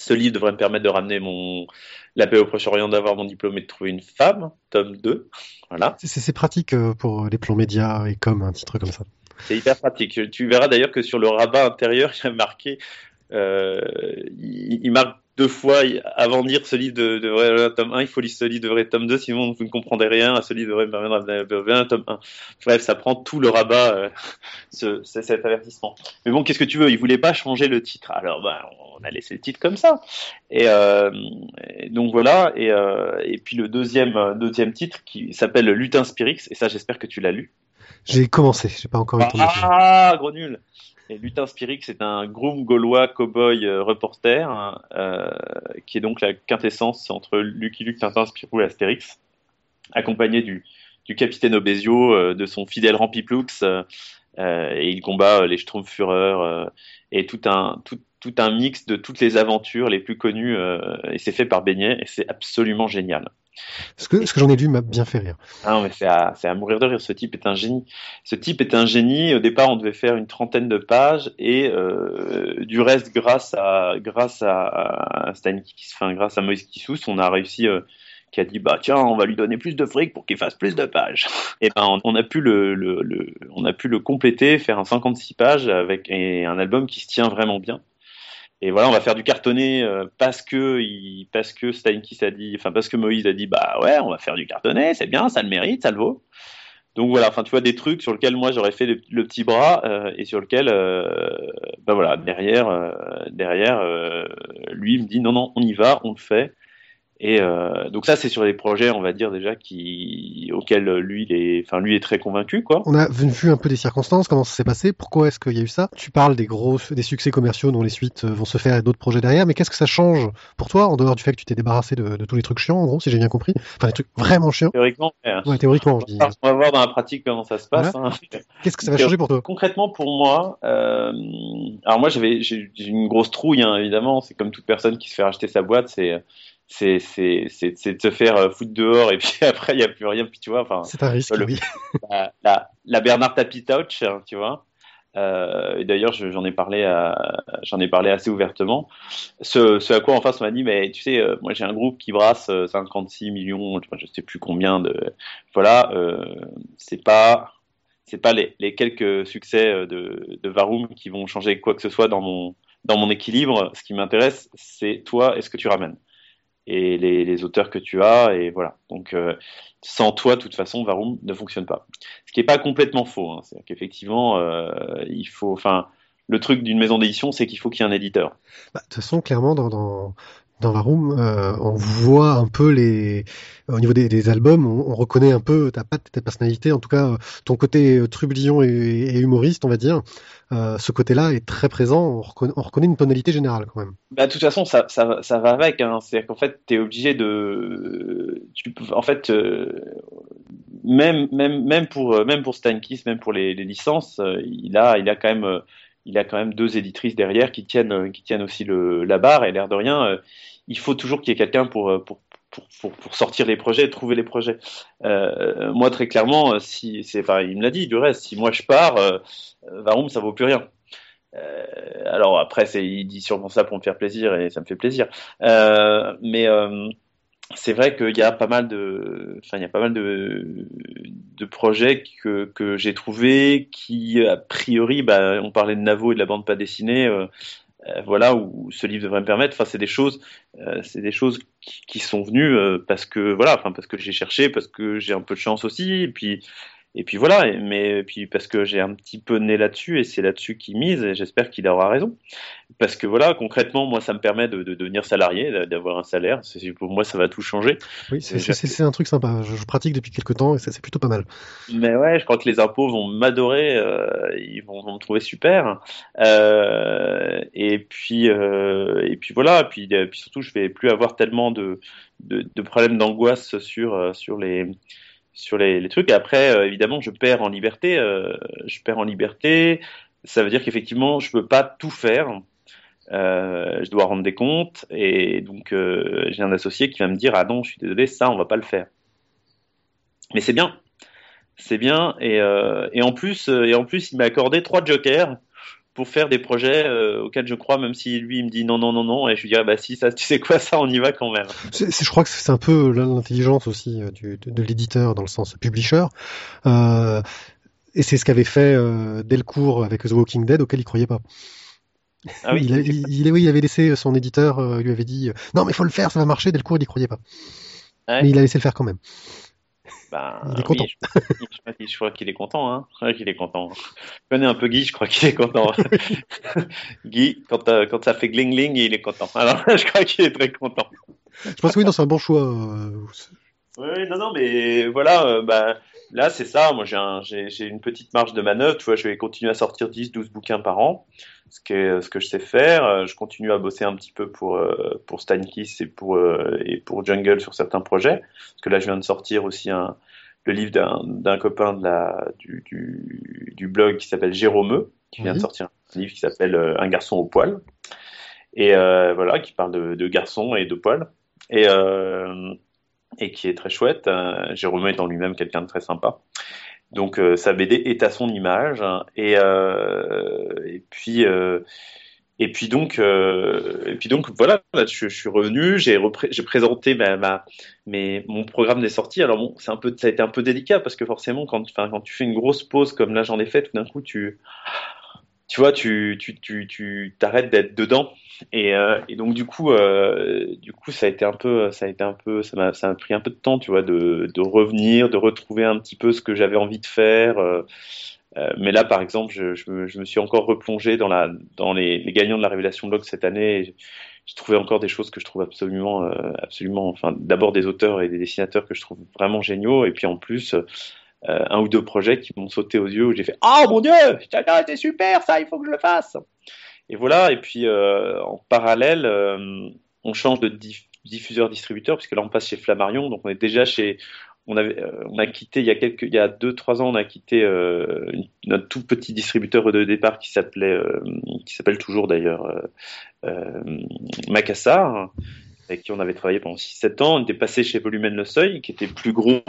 ce livre devrait me permettre de ramener mon la paix au Proche-Orient, d'avoir mon diplôme et de trouver une femme, tome 2. Voilà. C'est pratique euh, pour les plans médias et comme un titre comme ça. C'est hyper pratique. Tu verras d'ailleurs que sur le rabat intérieur, il a marqué, euh, il, marque deux fois avant de lire ce livre de, de, tome 1, il faut lire ce livre de vrai tome 2, sinon vous ne comprendrez rien à ce livre de vrai, un tome 1. Bref, ça prend tout le rabat, euh, ce, cet avertissement. Mais bon, qu'est-ce que tu veux? Il voulait pas changer le titre. Alors, ben, on a laissé le titre comme ça. Et, euh, donc voilà. Et, et, puis le deuxième, deuxième titre qui s'appelle Lutin Spirix, et ça, j'espère que tu l'as lu. J'ai commencé, j'ai pas encore eu le Ah, gros nul et Lutin Spirix, c'est un groom gaulois cowboy euh, reporter, hein, euh, qui est donc la quintessence entre Lucky Luke, Tintin, Spirou et Astérix, accompagné du, du capitaine Obesio, euh, de son fidèle Rampiplux, et il combat les Schtroumpfureurs, et tout un, tout, tout, un mix de toutes les aventures les plus connues, et c'est fait par Beignet, et c'est absolument génial. Ce que, j'en ai lu m'a bien fait rire. Ah mais c'est à, mourir de rire. Ce type est un génie. Ce type est un génie. Au départ, on devait faire une trentaine de pages et euh, du reste, grâce à grâce à, Stan grâce à Moïse Kissous, on a réussi. Euh, qui a dit bah tiens on va lui donner plus de fric pour qu'il fasse plus de pages et ben on, a pu le, le, le, on a pu le compléter faire un 56 pages avec et un album qui se tient vraiment bien et voilà, on va faire du cartonné euh, parce que il, parce que Steinkiss a dit, enfin parce que Moïse a dit, bah ouais, on va faire du cartonné, c'est bien, ça le mérite, ça le vaut. Donc voilà, enfin tu vois des trucs sur lesquels moi j'aurais fait le, petit bras euh, et sur lequel, euh, bah voilà, derrière, euh, derrière, lui il me dit non non, on y va, on le fait. Et euh, donc ça, c'est sur les projets, on va dire déjà, qui auxquels lui, il est, enfin lui est très convaincu, quoi. On a vu un peu des circonstances, comment ça s'est passé, pourquoi est-ce qu'il y a eu ça? Tu parles des gros, des succès commerciaux dont les suites euh, vont se faire et d'autres projets derrière, mais qu'est-ce que ça change pour toi en dehors du fait que tu t'es débarrassé de, de, tous les trucs chiants, en gros, si j'ai bien compris, enfin des trucs vraiment chiants? Théoriquement. Ouais, théoriquement, je dis. On va voir dans la pratique comment ça se passe. Hein. Qu'est-ce que ça va changer pour toi? Concrètement, pour moi, euh... alors moi j'avais, j'ai une grosse trouille, hein, évidemment. C'est comme toute personne qui se fait racheter sa boîte, c'est c'est c'est c'est de se faire euh, foutre dehors et puis après il y a plus rien puis tu vois enfin c'est un risque oui. la, la, la, Bernard Tapie Touch hein, tu vois. Euh, et d'ailleurs j'en ai parlé j'en ai parlé assez ouvertement. Ce, ce à quoi en face on m'a dit mais tu sais euh, moi j'ai un groupe qui brasse 56 millions je sais plus combien de voilà c'est pas c'est pas les, les, quelques succès de, de Varum qui vont changer quoi que ce soit dans mon dans mon équilibre. Ce qui m'intéresse c'est toi est ce que tu ramènes et les, auteurs que tu as et voilà. Donc euh, sans toi, de toute façon, Varum ne fonctionne pas. Ce qui n'est pas complètement faux. Hein. C'est qu'effectivement, euh, il faut, enfin, le truc d'une maison d'édition, c'est qu'il faut qu'il y ait un éditeur. Bah, de toute façon, clairement, dans, dans Varum, euh, on voit un peu les, au niveau des, albums, on, reconnaît un peu ta patte, ta personnalité, en tout cas ton côté trublion et, humoriste, on va dire. Euh, ce côté-là est très présent. On reconnaît, une tonalité générale quand même. Bah, de toute façon, ça, ça, ça va avec. Hein. C'est-à-dire qu'en fait, tu es obligé de. Tu, en fait, euh, même, même, même pour, même pour Stankiss, même pour les, les licences, euh, il, a, il a quand même il a quand même deux éditrices derrière qui tiennent, qui tiennent aussi la barre. Et l'air de rien, il faut toujours qu'il y ait quelqu'un pour, pour, pour, pour, sortir les projets, trouver les projets. Euh, moi, très clairement, si enfin, il me l'a dit. Du reste, si moi je pars, euh, Varum, ça vaut plus rien. Euh, alors après, il dit sûrement ça pour me faire plaisir et ça me fait plaisir. Euh, mais euh, c'est vrai qu'il y a pas mal de, enfin, il y a pas mal de, de projets que, que j'ai trouvé qui, a priori, bah, on parlait de Navo et de la bande pas dessinée. Euh, euh, voilà où ce livre devrait me permettre. Enfin, c'est des choses, euh, c'est des choses qui, qui sont venues euh, parce que voilà, enfin parce que j'ai cherché, parce que j'ai un peu de chance aussi, et puis et puis voilà, mais puis parce que j'ai un petit peu né là-dessus et c'est là-dessus qu'il mise et j'espère qu'il aura raison. Parce que voilà, concrètement, moi, ça me permet de, de devenir salarié, d'avoir un salaire. Pour moi, ça va tout changer. Oui, c'est un truc sympa. Je, pratique depuis quelques temps et c'est plutôt pas mal. Mais ouais, je crois que les impôts vont m'adorer, euh, ils vont, vont, me trouver super. Euh, et puis euh, et puis voilà, puis, puis surtout, je vais plus avoir tellement de, de, de problèmes d'angoisse sur sur les sur les, trucs. Après, euh, évidemment, je perds en liberté. euh, je perds en liberté. Ça veut dire qu'effectivement, je peux pas tout faire. Euh, je dois rendre des comptes et donc j'ai un associé qui va me dire ah non, je suis désolé, ça on va pas le faire. Mais c'est bien, c'est bien et, et en plus et en plus il m'a accordé trois jokers pour faire des projets euh, auxquels je crois, même si lui il me dit non non non non et je lui dirais bah si ça tu sais quoi ça on y va quand même. Je crois que c'est un peu l'intelligence aussi euh, du, de, de l'éditeur dans le sens publisher. Euh, et c'est ce qu'avait fait euh, Delcourt avec The Walking Dead auquel il croyait pas. Ah oui. il, a- il, il- oui, il avait laissé son éditeur, lui avait dit non mais faut le faire, ça va marcher. Delcourt il y croyait pas. Ouais. Mais il a laissé le faire quand même. Bah, Il est oui, content. je, je crois qu'il- je crois qu'il est content. Hein. Je crois qu'il est content. Je connais un peu Guy, je crois qu'il est content. Guy, quand, euh, quand ça fait gling gling, il est content. Alors, je crois qu'il est très content. Je pense que oui, non, c'est un bon choix. euh, Oui, non, non, mais voilà, euh, bah, là, c'est ça. Moi, j'ai un, une petite marge de manœuvre. Tu vois, je vais continuer à sortir 10, 12 bouquins par an, ce que, ce que je sais faire. Euh, Je continue à bosser un petit peu pour, euh, pour Stan Kiss et pour, euh, et pour Jungle sur certains projets. Parce que là, je viens de sortir aussi un, le livre d'un, copain de la, du, du, du blog qui s'appelle Jérômeux, qui vient de sortir un livre qui s'appelle Un garçon au poil. Et euh, voilà, qui parle de, de garçons et de poils. Et, euh, et qui est très chouette. Jérôme étant lui-même quelqu'un de très sympa. Donc euh, sa BD est à son image et euh, et puis euh, et puis donc euh, et puis donc voilà là, je, je suis revenu j'ai présenté ma, ma mes, mon programme des sorties. Alors bon c'est un peu ça a été un peu délicat parce que forcément quand quand tu fais une grosse pause comme là j'en ai fait tout d'un coup tu tu vois tu tu tu tu t'arrêtes d'être dedans et, euh, et donc du coup, euh, du coup, ça a été un peu, ça a été un peu, ça m'a, ça m'a pris un peu de temps, tu vois, de, de revenir, de retrouver un petit peu ce que j'avais envie de faire. euh, euh, mais là, par exemple, je, je, me, je me suis encore replongé dans la, dans les, les gagnants de la révélation blog cette année. J'ai trouvé encore des choses que je trouve absolument, euh, absolument, enfin, d'abord des auteurs et des dessinateurs que je trouve vraiment géniaux, et puis en plus. Euh, un ou deux projets qui m'ont sauté aux yeux où j'ai fait Oh mon dieu, c'est super ça, il faut que je le fasse. Et voilà, et puis euh, en parallèle, euh, on change de diff- diffuseur distributeur puisque là on passe chez Flammarion, donc on est déjà chez on avait on a quitté il y a quelques il y a deux trois ans on a quitté notre tout petit distributeur de départ qui s'appelait qui s'appelle toujours d'ailleurs Macassar avec qui on avait travaillé pendant 6-7 ans, on était passé chez Volumen Le Seuil, qui était plus gros,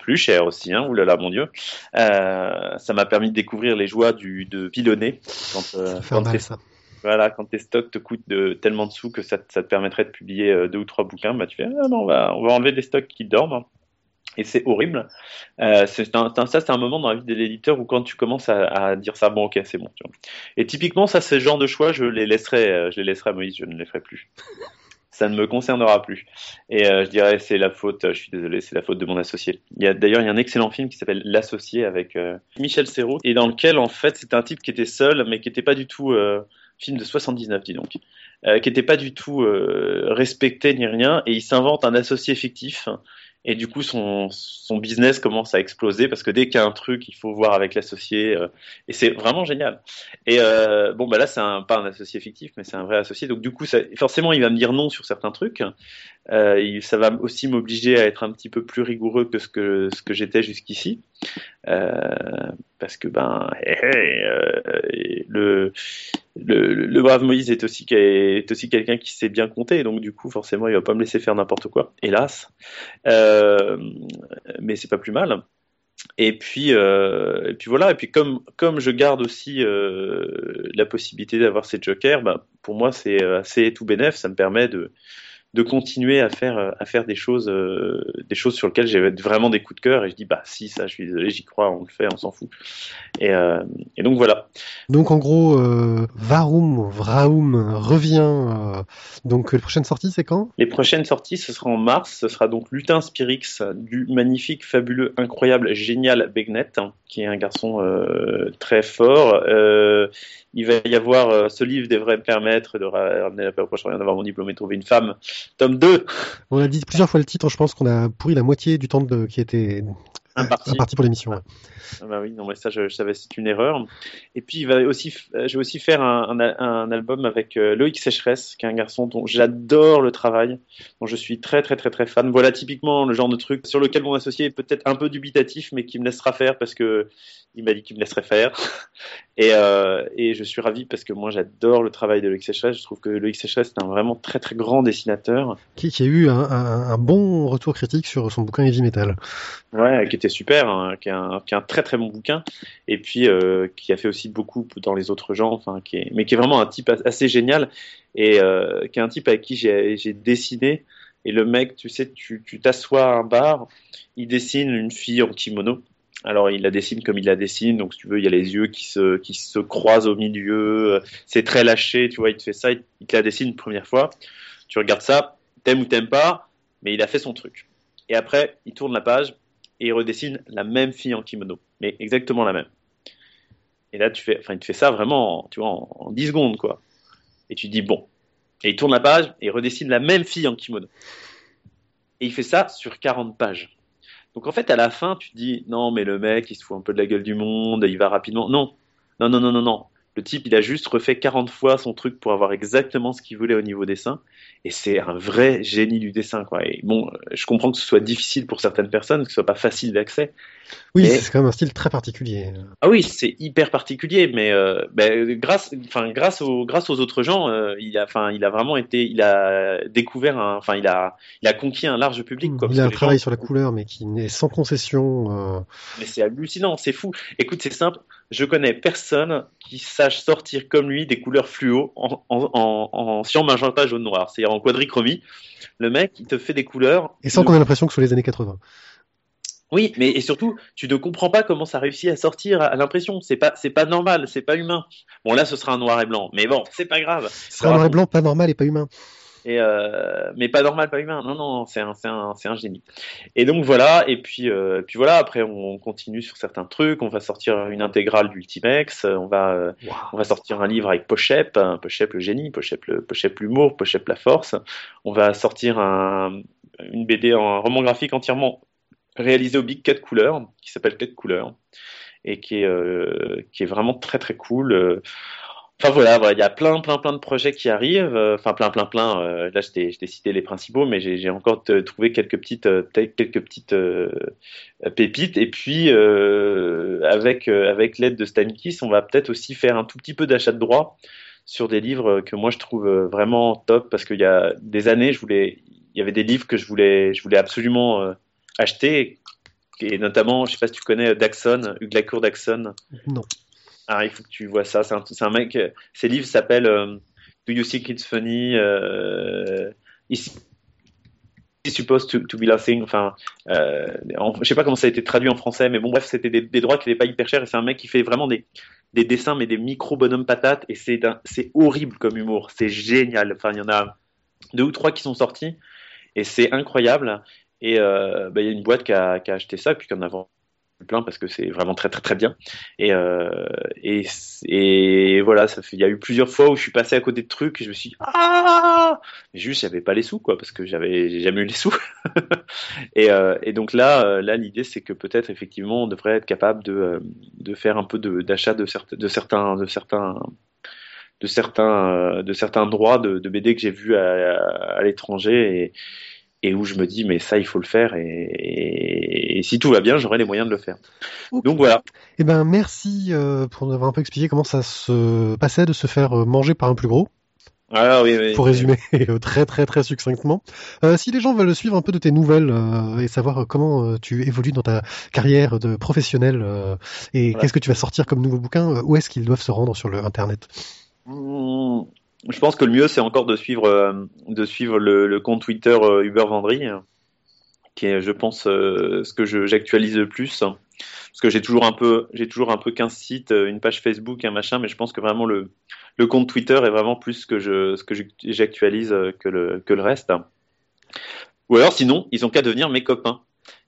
plus cher aussi, hein, oulala mon dieu. Euh, ça m'a permis de découvrir les joies du, de pilonner quand, euh, Ça fait quand mal ça. voilà, quand tes stocks te coûtent de, tellement de sous que ça, te- ça te permettrait de publier euh, deux ou trois bouquins, bah tu fais ah non, on va, on va enlever des stocks qui dorment. Et c'est horrible. Euh, c'est un, un- ça, c'est un moment dans la vie de l'éditeur où quand tu commences à, à dire ça, bon, ok, c'est bon. Tu vois. Et typiquement, ça, ce genre de choix, je les laisserai, euh, je les laisserai à Moïse, je ne les ferai plus. Ça ne me concernera plus. Et euh, je dirais, c'est la faute, je suis désolé, c'est la faute de mon associé. Il y a d'ailleurs, il y a un excellent film qui s'appelle L'associé avec euh, Michel Serrault, et dans lequel, en fait, c'est un type qui était seul, mais qui n'était pas du tout, euh, film de 79, dis donc, qui n'était pas du tout respecté ni rien, et il s'invente un associé fictif. Et du coup, son, son business commence à exploser parce que dès qu'il y a un truc, il faut voir avec l'associé. euh, et c'est vraiment génial. Et euh, bon, bah là, c'est un, pas un associé fictif, mais c'est un vrai associé. Donc du coup, forcément, il va me dire non sur certains trucs. Euh, ça va aussi m'obliger à être un petit peu plus rigoureux que ce que, j'étais jusqu'ici. Euh, parce que ben, hé, hé, euh, le, le, le brave Moïse est aussi, quelqu'un qui sait bien compter, donc du coup, forcément, il va pas me laisser faire n'importe quoi, hélas. Euh, mais c'est pas plus mal. Et puis, euh, voilà. Et puis comme je garde aussi euh, la possibilité d'avoir ces jokers, bah, pour moi c'est assez tout bénef. Ça me permet de de continuer à faire à faire des choses euh, des choses sur lesquelles j'ai vraiment des coups de cœur et je dis bah si ça je suis désolé j'y crois on le fait on s'en fout et, euh, et donc voilà Donc en gros, euh, Varum, Vraum revient. euh, donc les prochaines sorties, c'est quand? Les prochaines sorties ce sera en mars ce sera donc Lutin Spirix du magnifique fabuleux incroyable génial Begnet hein, qui est un garçon euh, très fort euh, il va y avoir euh, ce livre devrait me permettre de ra- ramener la paix au prochain d'avoir mon diplôme et trouver une femme tome 2 On a dit plusieurs fois le titre. Je pense qu'on a pourri la moitié du temps de, qui était un parti. parti pour l'émission. Ouais. Ah bah oui, non, mais ça, je, savais, c'est une erreur. Et puis, il va aussi, je vais aussi faire un, un, album avec euh, Loïc Sécheresse, qui est un garçon dont j'adore le travail, dont je suis très, très, très, très fan. Voilà, typiquement le genre de truc sur lequel mon associé est peut-être un peu dubitatif, mais qui me laissera faire parce que il m'a dit qu'il me laisserait faire. Et, euh, et, je suis ravi parce que moi j'adore le travail de Loïc Sécheresse. Je trouve que Loïc Sécheresse est un vraiment très très grand dessinateur. Qui, qui a eu un, un, bon retour critique sur son bouquin Heavy Metal. Ouais, qui était super, hein, qui, est un, qui, est un, très très bon bouquin. Et puis euh, qui a fait aussi beaucoup dans les autres genres, enfin, qui est, mais qui est vraiment un type assez génial. Et euh, qui est un type avec qui j'ai dessiné. Et le mec, tu sais, tu t'assois à un bar, il dessine une fille en kimono alors il la dessine comme il la dessine, donc si tu veux, il y a les yeux qui se, qui se croisent au milieu, c'est très lâché, tu vois, il te fait ça, il, te la dessine une première fois, tu regardes ça, t'aimes ou t'aimes pas, mais il a fait son truc. Et après, il tourne la page et il redessine la même fille en kimono, mais exactement la même. Et là, tu fais, enfin, il te fait ça vraiment, tu vois, en, en 10 secondes, quoi. Et tu dis, bon. Et il tourne la page et il redessine la même fille en kimono. Et il fait ça sur 40 pages. Donc en fait, à la fin, tu te dis non, mais le mec, il se fout un peu de la gueule du monde, il va rapidement. Non, non, non, non, non, non. Le type, il a juste refait 40 fois son truc pour avoir exactement ce qu'il voulait au niveau dessin. Et c'est un vrai génie du dessin, quoi. Et bon, je comprends que ce soit difficile pour certaines personnes, que ce soit pas facile d'accès. Oui, c'est quand même un style très particulier. Ah oui, c'est hyper particulier, mais euh, ben, grâce, enfin grâce aux grâce aux autres gens, euh, il a, enfin il a vraiment été, il a découvert, enfin il a, il a conquis un large public. Quoi, il a un travail sur la couleur, mais qui n'est sans concession. Euh. Mais c'est hallucinant, c'est fou. Écoute, c'est simple. Je connais personne qui sache sortir comme lui des couleurs fluo en, en, en, en cyan, magenta, jaune, noir. C'est-à-dire en quadrichromie. Le mec, il te fait des couleurs. Et sans qu'on ait l'impression que ce soit les années 80. Oui, mais et surtout, tu ne comprends pas comment ça réussit à sortir à, l'impression. C'est pas, c'est pas normal, c'est pas humain. Bon, là, ce sera un noir et blanc, mais bon, c'est pas grave. Ce sera un noir et blanc, pas normal et pas humain. Et euh, mais pas normal, pas humain. Non, non, c'est un, c'est un, c'est un génie. Et donc voilà. Et puis, euh, puis voilà. Après, on continue sur certains trucs. On va sortir une intégrale d'Ultimex. On va, euh, on va sortir un livre avec Pochep, hein, Pochep le génie, Pochep le, Pochep l'humour, Pochep la force. On va sortir un, une BD en roman graphique entièrement réalisé au Big 4 couleurs, qui s'appelle 4 couleurs, et qui est, euh, qui est vraiment très très cool. Euh. Enfin voilà, il y a plein plein plein de projets qui arrivent, euh, enfin plein plein plein. là, je t'ai cité les principaux, mais j'ai encore trouvé quelques petites quelques petites pépites. Et puis avec avec l'aide de Stankis, on va peut-être aussi faire un tout petit peu d'achat de droits sur des livres que moi je trouve vraiment top parce qu'il y a des années, je voulais, il y avait des livres que je voulais je voulais absolument acheté, et notamment, je sais pas si tu connais Daxon, Hugues Lacour Daxon. Non. Ah, il faut que tu vois ça. C'est un, un, mec. Ses livres s'appellent euh, Do You Think It's Funny? Euh, Is supposed to, to, be laughing. Enfin, euh, je sais pas comment ça a été traduit en français, mais bon, bref, c'était des, des, droits qui n'étaient pas hyper chers. Et c'est un mec qui fait vraiment des, des dessins, mais des micro bonhommes patates. Et c'est c'est horrible comme humour. C'est génial. Enfin, il y en a deux ou trois qui sont sortis. Et c'est incroyable. Et euh, bah, il y a une boîte qui a, qui a acheté ça, puis qu'on a vendu plein parce que c'est vraiment très très très bien. Et, euh, et, et, voilà, il y a eu plusieurs fois où je suis passé à côté de trucs et je me suis dit, ah, mais juste j'avais pas les sous quoi, parce que j'avais jamais eu les sous. et, euh, et donc là, euh, là l'idée c'est que peut-être effectivement on devrait être capable de, euh, de faire un peu d'achat de, certains de certains de certains euh, de certains droits de, de BD que j'ai vus à, à l'étranger et et où je me dis mais ça il faut le faire et, et, si tout va bien j'aurai les moyens de le faire. Donc voilà. Eh ben merci euh, pour nous avoir un peu expliqué comment ça se passait de se faire euh, manger par un plus gros. Ah, oui, oui, pour résumer très très très succinctement, euh, si les gens veulent suivre un peu de tes nouvelles euh, et savoir comment tu évolues dans ta carrière de professionnel et qu'est-ce que tu vas sortir comme nouveau bouquin, où est-ce qu'ils doivent se rendre sur le internet? Mmh, je pense que le mieux, c'est encore de suivre, euh, de suivre le, compte Twitter euh, Uber Vendry, qui est, je pense, euh, ce que j'actualise le plus. Parce que j'ai toujours un peu, j'ai toujours un peu 15 sites, une page Facebook, un machin, mais je pense que vraiment le, le compte Twitter est vraiment plus ce que je, ce que j'actualise que le, que le reste. Ou alors, sinon, ils ont qu'à devenir mes copains.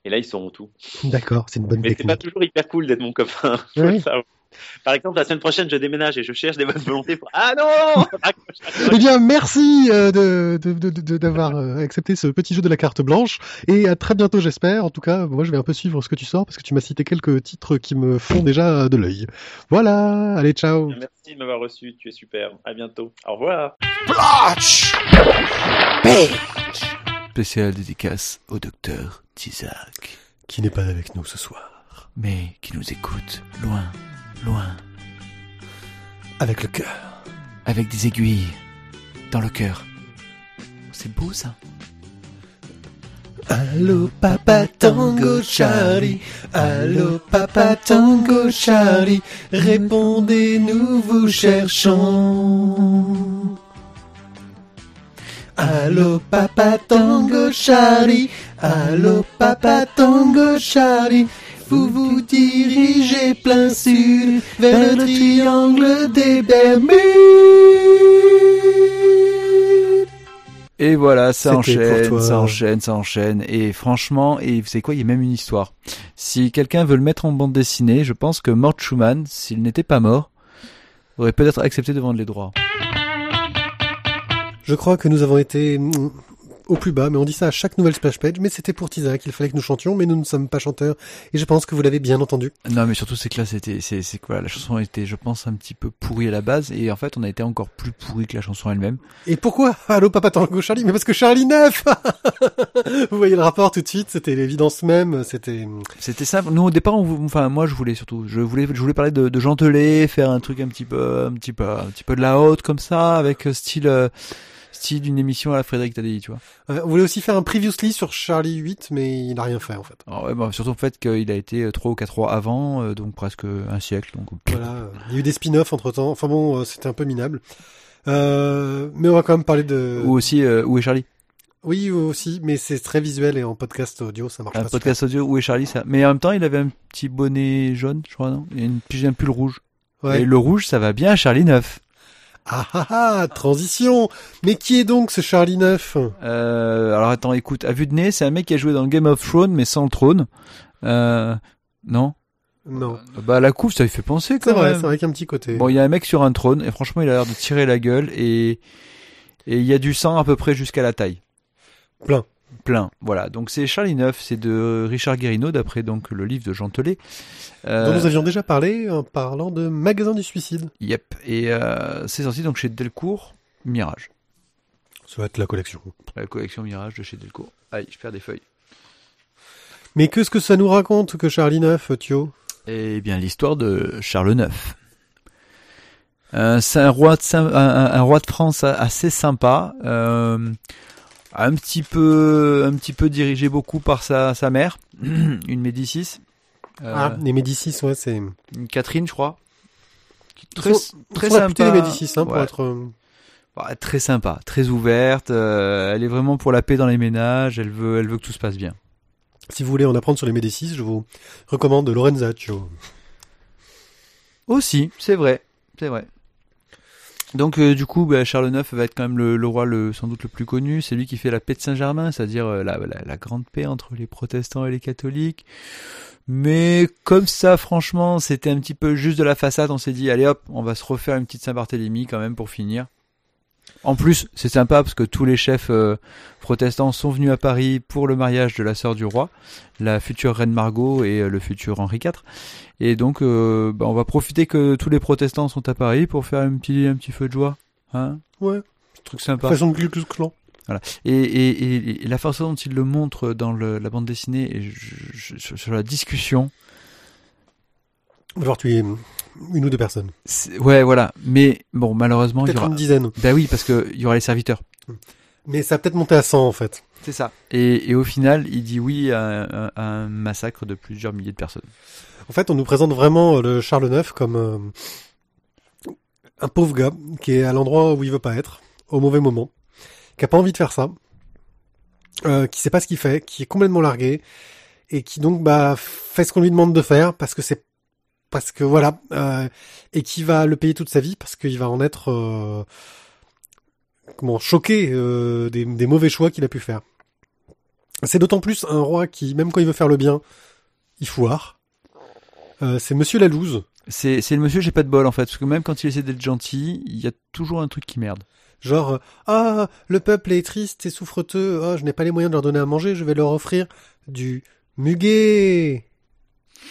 Et là, ils sauront tout. D'accord, c'est une bonne Mais c'est pas toujours hyper cool d'être mon copain. Oui. Par exemple, la semaine prochaine, je déménage et je cherche des bonnes volontés pour. Ah non Eh bien, merci euh, de de- de- de- d'avoir euh, accepté ce petit jeu de la carte blanche. Et à très bientôt, j'espère. En tout cas, moi, je vais un peu suivre ce que tu sors parce que tu m'as cité quelques titres qui me font déjà de l'œil. Voilà. Allez, ciao. Merci de m'avoir reçu, tu es super. À bientôt. Au revoir. Spécial dédicace au docteur Tizak, Qui n'est pas avec nous ce soir. mais qui nous écoute loin, loin, Avec le cœur. avec des aiguilles dans le cœur. C'est beau ça. Allô papa tango Charlie, allô papa tango Charlie, répondez nous vous cherchons. Allô papa tango Charlie, allô papa tango Charlie, vous vous dirigez plein sud vers le triangle des Bermudes. Et voilà, ça enchaîne, ça enchaîne, ça enchaîne. Et franchement, et vous savez quoi, il y a même une histoire. Si quelqu'un veut le mettre en bande dessinée, je pense que Mort Schumann, s'il n'était pas mort, aurait peut-être accepté de vendre les droits. Je crois que nous avons été au plus bas, mais on dit ça à chaque nouvelle splash page, mais c'était pour Tizak, il fallait que nous chantions, mais nous ne sommes pas chanteurs, et je pense que vous l'avez bien entendu. Non, mais surtout, c'est que là, c'était, c'est, c'est quoi, la chanson était, je pense, un petit peu pourrie à la base, et en fait, on a été encore plus pourri que la chanson elle-même. Et pourquoi Allô Papa Tango Charlie? Mais parce que Charlie Neuf Vous voyez le rapport tout de suite, c'était l'évidence même, c'était... C'était simple. Nous, au départ, on, enfin, moi, je voulais surtout, je voulais, je voulais parler de, de Gentelet, faire un truc un petit peu, un petit peu, un petit peu de la haute, comme ça, avec euh, style, euh, style d'une émission à la Frédéric Tadei, tu vois. Euh, on voulait aussi faire un previously sur Charlie 8, mais il n'a rien fait en fait. Alors, ouais, bah, surtout le fait qu'il a été 3 ou 4 mois avant, euh, donc presque un siècle. Donc, Voilà, euh, il y a eu des spin-offs entre temps, enfin bon, euh, c'était un peu minable. Euh, mais on va quand même parler de... Ou aussi, euh, Où est Charlie? Oui, aussi, mais c'est très visuel et en podcast audio, ça marche Un pas podcast audio, Où est Charlie ça Mais en même temps, il avait un petit bonnet jaune, je crois, non? Et une, un pull rouge. Ouais. Et le rouge, ça va bien à Charlie 9. Ah ah ah, transition Mais qui est donc ce Charlie 9 Euh, alors attends, écoute, à vue de nez, c'est un mec qui a joué dans Game of Thrones, mais sans le trône. Euh, non? Non, Bah la couve, ça lui fait penser c'est quand vrai, même. c'est avec un petit côté. Bon, il y a un mec sur un trône, et franchement, il a l'air de tirer la gueule, et et il y a du sang à peu près jusqu'à la taille. Plein. Plein, voilà. Donc c'est Charlie 9, c'est de Richard Guérino, d'après donc le livre de Jean Telet. Euh, dont nous avions déjà parlé en parlant de Magasin du Suicide. Yep. Et euh, c'est sorti donc chez Delcourt, Mirage. Ça va être la collection. La collection Mirage de chez Delcourt. Aïe, je perds des feuilles. Mais qu'est-ce que ça nous raconte que Charlie 9, Thio? Eh bien, l'histoire de Charles IX. Euh, c'est un roi de un roi de France assez sympa, euh, un petit peu, un petit peu dirigé beaucoup par sa, sa mère, une Médicis, euh, Ah, les Médicis, ouais, c'est... une Catherine, je crois. Très, sont- très sympa. les Médicis, hein, pour être... euh, Bah, très sympa, très ouverte. euh, elle est vraiment pour la paix dans les ménages. Elle veut, elle veut que tout se passe bien. Si vous voulez en apprendre sur les Médicis, je vous recommande Lorenza, Thio. Aussi, c'est vrai, c'est vrai. Donc euh, du coup, bah, Charles IX va être quand même le, roi sans doute le plus connu. C'est lui qui fait la paix de Saint-Germain, c'est-à-dire euh, la, la, la grande paix entre les protestants et les catholiques. Mais comme ça, franchement, c'était un petit peu juste de la façade. On s'est dit, allez hop, on va se refaire une petite Saint-Barthélemy quand même pour finir. En plus, c'est sympa parce que tous les chefs euh, protestants sont venus à Paris pour le mariage de la sœur du roi, la future reine Margot et euh, le futur Henri IV. Et donc, euh, bah, on va profiter que tous les protestants sont à Paris pour faire un petit, un petit feu de joie. Hein Ouais, Truc sympa. façon Ku Klux Klan. Et, et, et, et la façon dont il le montre dans le, la bande dessinée et je- je- sur, sur la discussion, Va devoir tuer une ou deux personnes. ouais, voilà. Mais bon, malheureusement, il y aura. une dizaine. Bah oui, parce que il y aura les serviteurs. Mais ça a peut-être monté à 100, en fait. C'est ça. Et, et au final, il dit oui à, un- à un massacre de plusieurs milliers de personnes. En fait, on nous présente vraiment euh, le Charles IX comme euh, un pauvre gars qui est à l'endroit où il veut pas être, au mauvais moment, qui a pas envie de faire ça, euh, qui sait pas ce qu'il fait, qui est complètement largué, et qui donc bah fait ce qu'on lui demande de faire parce que c'est parce que voilà, euh, et qui va le payer toute sa vie parce qu'il va en être euh, comment choqué euh, des, des mauvais choix qu'il a pu faire. C'est d'autant plus un roi qui, même quand il veut faire le bien, il foire. C'est Monsieur Lalouse. C'est c'est le monsieur j'ai pas de bol en fait parce que même quand il essaie d'être gentil, il y a toujours un truc qui merde. Genre, ah, le peuple est triste et souffreteux, ah, je n'ai pas les moyens de leur donner à manger, je vais leur offrir du muguet.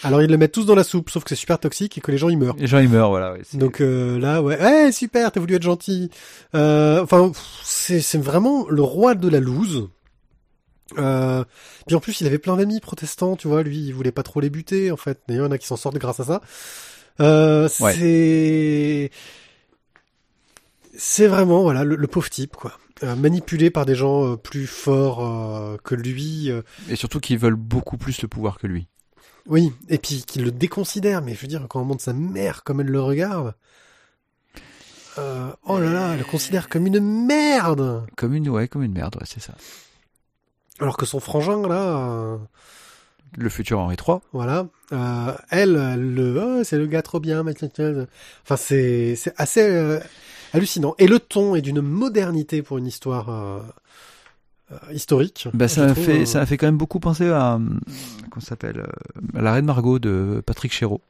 Alors ils le mettent tous dans la soupe, sauf que c'est super toxique et que les gens y meurent. Les gens ils meurent voilà. Ouais, Donc euh, là, ouais, ouais, super, t'as voulu être gentil. Euh, Enfin, c'est c'est vraiment le roi de la loose. Euh, puis en plus, il avait plein d'amis protestants, tu vois. Lui, il voulait pas trop les buter, en fait. D'ailleurs, il y en a qui s'en sortent grâce à ça. Euh, Ouais. C'est c'est vraiment voilà le, le pauvre type quoi. Euh, manipulé par des gens euh, plus forts euh, que lui. Et surtout qu'ils veulent beaucoup plus le pouvoir que lui. Oui, et puis qu'il le déconsidère. Mais je veux dire, quand on montre sa mère comme elle le regarde. euh, oh là là, elle le considère comme une merde. Comme une ouais comme une merde ouais c'est ça. Alors que son frangin là, euh, Le futur Henri III. voilà, euh, elle, elle le, oh, c'est le gars trop bien. Enfin, c'est c'est assez euh, hallucinant. Et le ton est d'une modernité pour une histoire euh, historique. Bah, ça fait, euh, ça fait quand même beaucoup penser à, euh, ça s'appelle, euh, à la Reine Margot de Patrick Chéreau.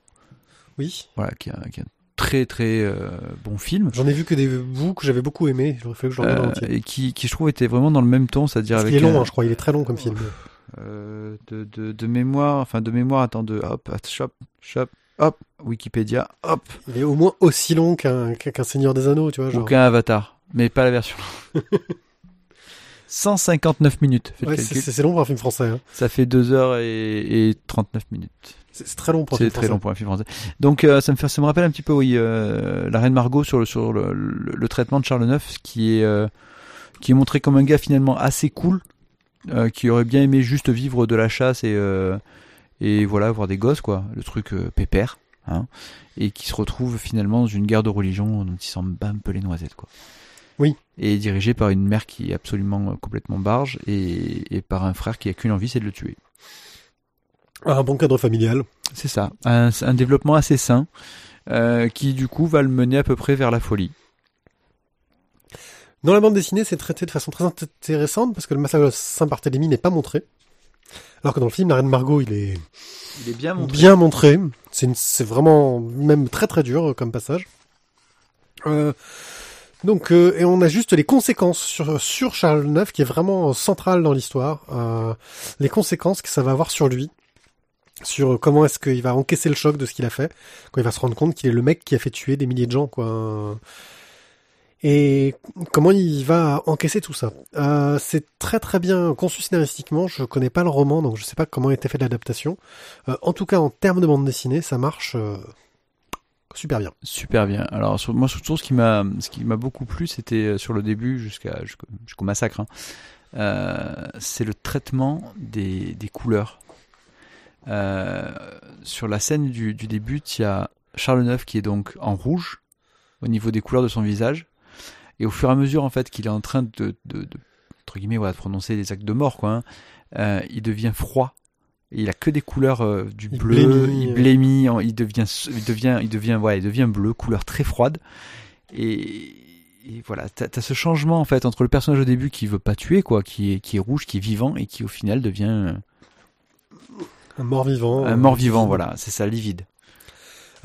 Oui, Voilà, qui est un, qui un très très euh, bon film. j'en ai vu que des bouts que j'avais beaucoup aimé. Il aurait fallu que je euh, et qui, qui je trouve était vraiment dans le même ton, c'est-à-dire avec qu'il est long, un- hein, je crois. Il est très long comme film. euh, de, de, de mémoire, enfin de mémoire, attends, de hop, hop, shop, shop, hop, Wikipédia, hop, Il est au moins aussi long qu'un qu'un Seigneur des Anneaux, tu vois. Genre. ou qu'un Avatar, mais pas la version. 159 minutes, Ouais, c'est c'est- c'est long pour un film français. Hein. Ça fait 2 heures et, et 39 minutes. C'est c'est très long pour un C'est film très français. long pour un film français. Donc euh, ça me fait, ça me rappelle un petit peu, oui, euh, la reine Margot sur le sur le, le- le traitement de Charles IX, qui est euh, qui est montré comme un gars finalement assez cool, qui aurait bien aimé juste vivre de la chasse et et voilà avoir des gosses quoi, le truc pépère, hein, et qui se retrouve finalement dans une guerre de religion dont il s'en bat un peu les noisettes quoi. Oui. Et dirigé par une mère qui est absolument euh, complètement barge et, et par un frère qui a qu'une envie, c'est de le tuer. Un bon cadre familial. C'est ça, un, un développement assez sain euh, qui du coup va le mener à peu près vers la folie. Dans la bande dessinée, c'est traité de façon très intéressante parce que le massacre de Saint-Barthélemy n'est pas montré. Alors que dans le film, la reine Margot, il est Il est bien bien montré. C'est une- c'est vraiment même très très dur euh, comme passage. Euh, donc, euh, et on a juste les conséquences sur, Charles IX qui est vraiment central dans l'histoire. Euh, les conséquences que ça va avoir sur lui. Sur comment est-ce qu'il va encaisser le choc de ce qu'il a fait. Quand il va se rendre compte qu'il est le mec qui a fait tuer des milliers de gens, quoi. Et comment il va encaisser tout ça. Euh, c'est très très bien conçu scénaristiquement. Je connais pas le roman, donc je sais pas comment a été fait l'adaptation. Euh, en tout cas, en termes de bande dessinée, ça marche euh, super bien. Super bien. Alors moi surtout ce qui m'a ce qui m'a beaucoup plu, c'était euh, sur le début jusqu'à jusqu'au massacre. hein. Euh, c'est le traitement des, couleurs. Euh, sur la scène du, du début, il y a Charles IX qui est donc en rouge au niveau des couleurs de son visage, et au fur et à mesure en fait qu'il est en train de, de, entre guillemets de prononcer des actes de mort quoi, hein, il devient froid. Il a que des couleurs euh, du Il bleu, il euh. blémit, il devient, il devient, il devient, ouais, il devient bleu, couleur très froide. Et, et voilà, t'as as ce changement en fait entre le personnage au début qui veut pas tuer quoi, qui est, qui est rouge, qui est vivant et qui au final devient euh, Un mort-vivant. un euh, mort vivant. Voilà, c'est ça, livide.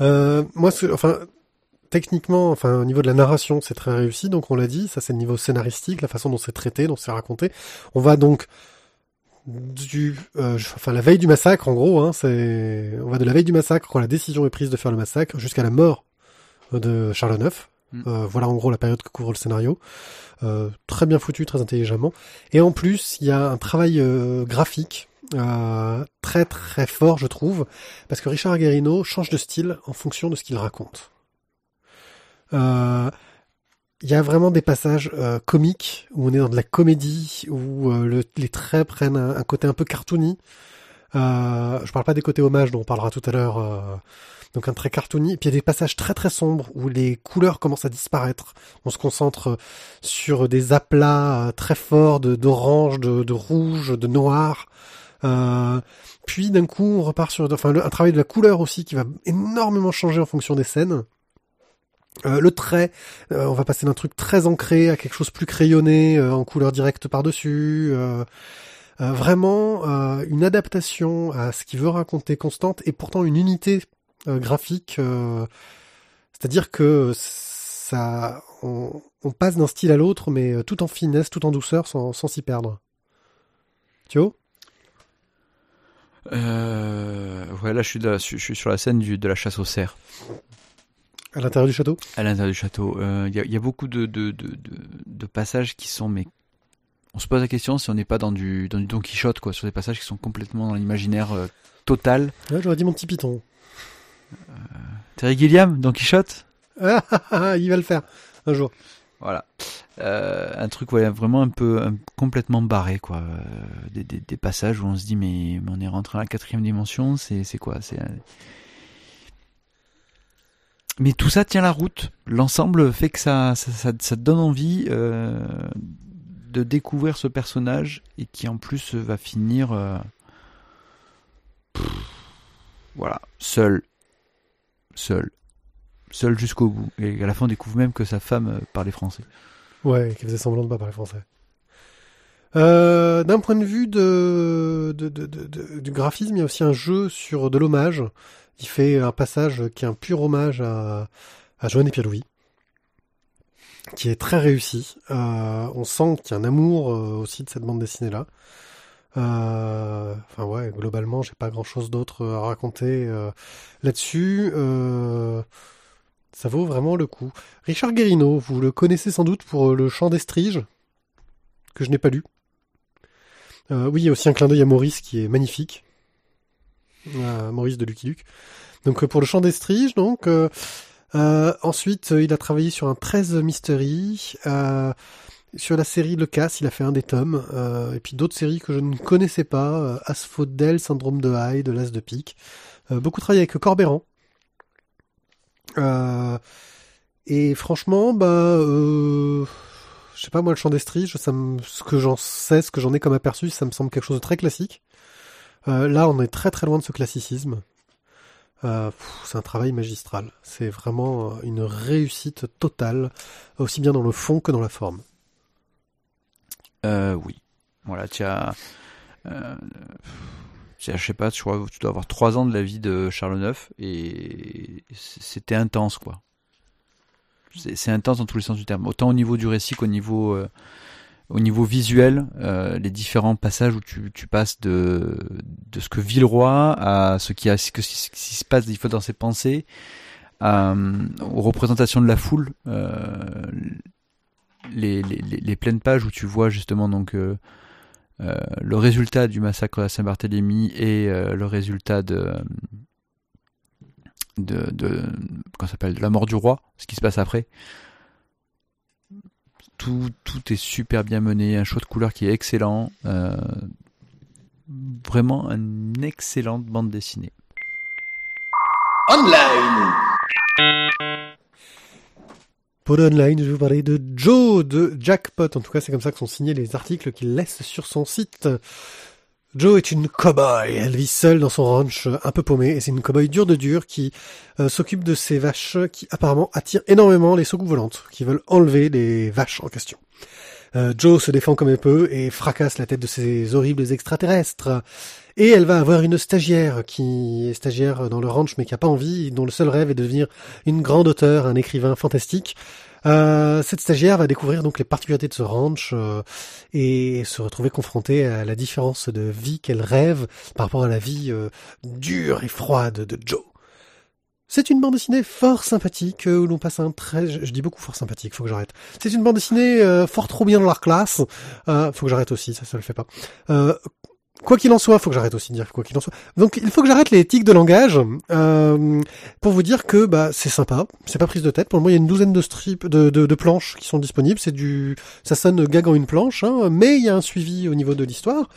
Euh, moi, enfin, techniquement, enfin, au niveau de la narration, c'est très réussi. Donc, on l'a dit, ça, c'est le niveau scénaristique, la façon dont c'est traité, dont c'est raconté. On va donc du, euh, enfin, la veille du massacre, en gros, hein, c'est, on va de la veille du massacre quand la décision est prise de faire le massacre jusqu'à la mort de Charles IX. Mm. Euh, voilà, en gros, la période que couvre le scénario. Euh, très bien foutu, très intelligemment. Et en plus, il y a un travail euh, graphique euh, très très fort, je trouve, parce que Richard Guerrino change de style en fonction de ce qu'il raconte. Euh, Il y a vraiment des passages euh, comiques où on est dans de la comédie, où euh, le- les traits prennent un, côté un peu cartoony. Euh, je parle pas des côtés hommages dont on parlera tout à l'heure. euh, donc un trait cartoony. Et puis il y a des passages très très sombres où les couleurs commencent à disparaître. On se concentre sur des aplats très forts d'orange, de, de rouge, de noir. Puis d'un coup, on repart sur enfin, un travail de la couleur aussi qui va énormément changer en fonction des scènes. Euh, le trait, euh, on va passer d'un truc très ancré à quelque chose plus crayonné, euh, en couleur directe par-dessus. euh, euh, vraiment euh, une adaptation à ce qu'il veut raconter constante et pourtant une unité graphique. C'est-à-dire que ça, on, on passe d'un style à l'autre, mais tout en finesse, tout en douceur, sans sans s'y perdre. Tu vois Euh, ouais, là, je suis, de la- je suis sur la scène du, de la chasse aux cerfs, À l'intérieur du château? À l'intérieur du château. Euh, Il y, a, il y a beaucoup de, de, de, de, de passages qui sont, mais on se pose la question si on n'est pas dans du, dans du Don Quichotte, quoi, sur des passages qui sont complètement dans l'imaginaire euh, total. Ouais, J'aurais dit mon petit python. Terry Gilliam, Don Quichotte? Ah, ah, ah, il va le faire un jour. Voilà. Euh, un truc ouais, vraiment un peu un- complètement barré quoi. Euh, des, des, des passages où on se dit mais, mais on est rentré à la quatrième dimension, c'est quoi? C'est mais tout ça tient la route. L'ensemble fait que ça ça, te donne envie euh, de découvrir ce personnage et qui en plus va finir euh, voilà seul seul seul jusqu'au bout et à la fin on découvre même que sa femme euh, parlait français. Ouais, qui faisait semblant de pas parler français. D'un point de vue de- du graphisme, il y a aussi un jeu sur de l'hommage. Il fait un passage qui est un pur hommage à, à Joanne et Pierre-Louis, qui est très réussi. Euh, on sent qu'il y a un amour euh, aussi de cette bande dessinée-là. Euh, Enfin ouais, globalement, j'ai pas grand-chose d'autre à raconter euh, là-dessus. Ça vaut vraiment le coup. Richard Guérino, vous le connaissez sans doute pour le chant d'Estrige, que je n'ai pas lu. Oui, il y a aussi un clin d'œil à Maurice qui est magnifique. Maurice de Lucky Luke. Donc euh, pour le chant d'Estrige, donc. euh, euh, ensuite, il a travaillé sur un 13 Mystery. Sur la série Le Casse, il a fait un des tomes. et puis d'autres séries que je ne connaissais pas. Asphodel, Syndrome de Hyde, L'As de Pique. Beaucoup travaillé avec Corbéran. Euh, et franchement, bah, euh, je sais pas moi, le chant d'Estrige, ça me, ce que j'en sais, ce que j'en ai comme aperçu, ça me semble quelque chose de très classique. Euh, là, on est très très loin de ce classicisme. Euh, c'est un travail magistral. C'est vraiment euh, une réussite totale, aussi bien dans le fond que dans la forme. Oui. Voilà, tu as, tu je sais pas, que tu dois avoir trois ans de la vie de Charles IX et c'était intense, quoi. C'est intense dans tous les sens du terme, autant au niveau du récit qu'au niveau, au niveau visuel, euh, les différents passages où tu, tu passes de, de ce que vit le roi à ce qui, a, ce, que- ce qui se passe des dans ses pensées, euh, aux représentations de la foule, euh, les, les, les, pleines pages où tu vois justement donc euh, euh, le résultat du massacre à Saint-Barthélemy et euh, le résultat de de, de s'appelle de la mort du roi, ce qui se passe après. Tout, tout est super bien mené, un choix de couleur qui est excellent, euh, vraiment une excellente bande dessinée. Online. Pour online, je vais vous parler de Joe de Jackpot. En tout cas, c'est comme ça que sont signés les articles qu'il laisse sur son site. Joe est une cow-boy. Elle vit seule dans son ranch, un peu paumée, et c'est une cow-boy dure de dur qui euh, s'occupe de ces vaches qui apparemment attirent énormément les soucoupes volantes, qui veulent enlever les vaches en question. Euh, Joe se défend comme elle peut et fracasse la tête de ces horribles extraterrestres. Et elle va avoir une stagiaire qui est stagiaire dans le ranch mais qui a pas envie, dont le seul rêve est de devenir une grande auteure, un écrivain fantastique. Euh, cette stagiaire va découvrir donc les particularités de ce ranch euh, et se retrouver confrontée à la différence de vie qu'elle rêve par rapport à la vie euh, dure et froide de Joe. C'est une bande dessinée fort sympathique euh, où l'on passe un très, je, je dis beaucoup fort sympathique, faut que j'arrête. C'est une bande dessinée fort trop bien dans leur classe. Euh, faut que j'arrête aussi, ça, ça le fait pas. Quoi qu'il en soit, faut que j'arrête aussi de dire quoi qu'il en soit. Donc il faut que j'arrête les tics de langage euh, pour vous dire que bah c'est sympa, c'est pas prise de tête. Pour le moment, il y a une douzaine de strips, de, de, de planches qui sont disponibles. C'est du, ça sonne gag une planche, hein, mais il y a un suivi au niveau de l'histoire.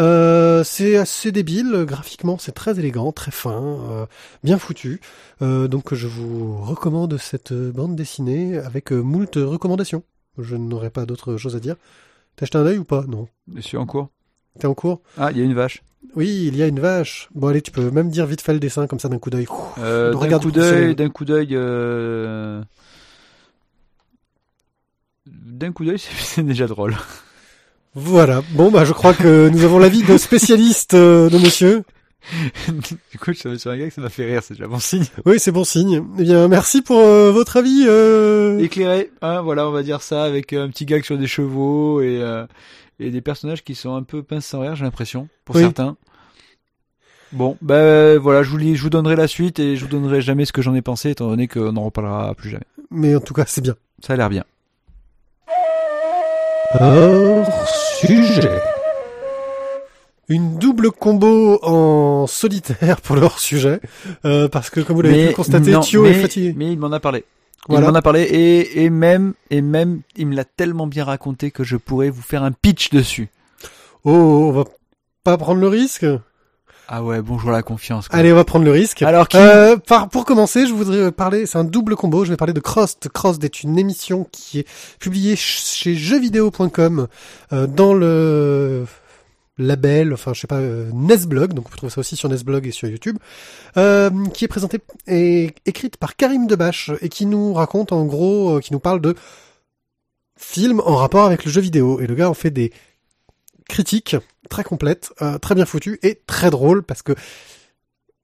Euh, c'est assez débile graphiquement, c'est très élégant, très fin, euh, bien foutu. Euh, donc je vous recommande cette bande dessinée avec moult recommandations. Je n'aurai pas d'autre chose à dire. T'as acheté un œil ou pas? Non. Je suis en cours? T'es en cours? Ah, il y a une vache. Oui, il y a une vache. Bon, allez, tu peux même dire vite fait le dessin comme ça d'un coup d'œil. Euh, d'un coup d'œil, d'un coup d'œil, euh... d'un coup d'œil, c'est déjà drôle. Voilà. Bon, bah, je crois que nous avons l'avis de spécialiste euh, de monsieur. du coup, je suis sur un gars que ça m'a fait rire, c'est déjà bon signe. Oui, c'est bon signe. Eh bien, merci pour euh, votre avis. Euh... Éclairé, hein, voilà, on va dire ça, avec euh, un petit gag sur des chevaux et, euh, et des personnages qui sont un peu pince sans rire, j'ai l'impression, pour Oui. certains. Bon, ben voilà, je vous, lis, je vous donnerai la suite et je vous donnerai jamais ce que j'en ai pensé, étant donné qu'on n'en reparlera plus jamais. Mais en tout cas, c'est bien. Ça a l'air bien. Hors sujet. Une double combo en solitaire pour le hors sujet, euh, parce que comme vous l'avez pu constater, Thio est fatigué. Mais il m'en a parlé. Voilà. Il m'en a parlé et, et même et même il me l'a tellement bien raconté que je pourrais vous faire un pitch dessus. Oh, on va pas prendre le risque. Ah ouais, bonjour la confiance. quoi. Allez, on va prendre le risque. Alors qui Euh, par, pour commencer, je voudrais parler, c'est un double combo, je vais parler de Crossed. Crossed est une émission qui est publiée ch- chez jeuxvideo.com euh, dans le label, enfin je sais pas, euh, Nesblog, donc on peut trouver ça aussi sur Nesblog et sur YouTube, euh, qui est présentée et écrite par Karim Debache et qui nous raconte en gros, euh, qui nous parle de films en rapport avec le jeu vidéo. Et le gars en fait des critiques très complètes, très bien foutues et très drôles parce que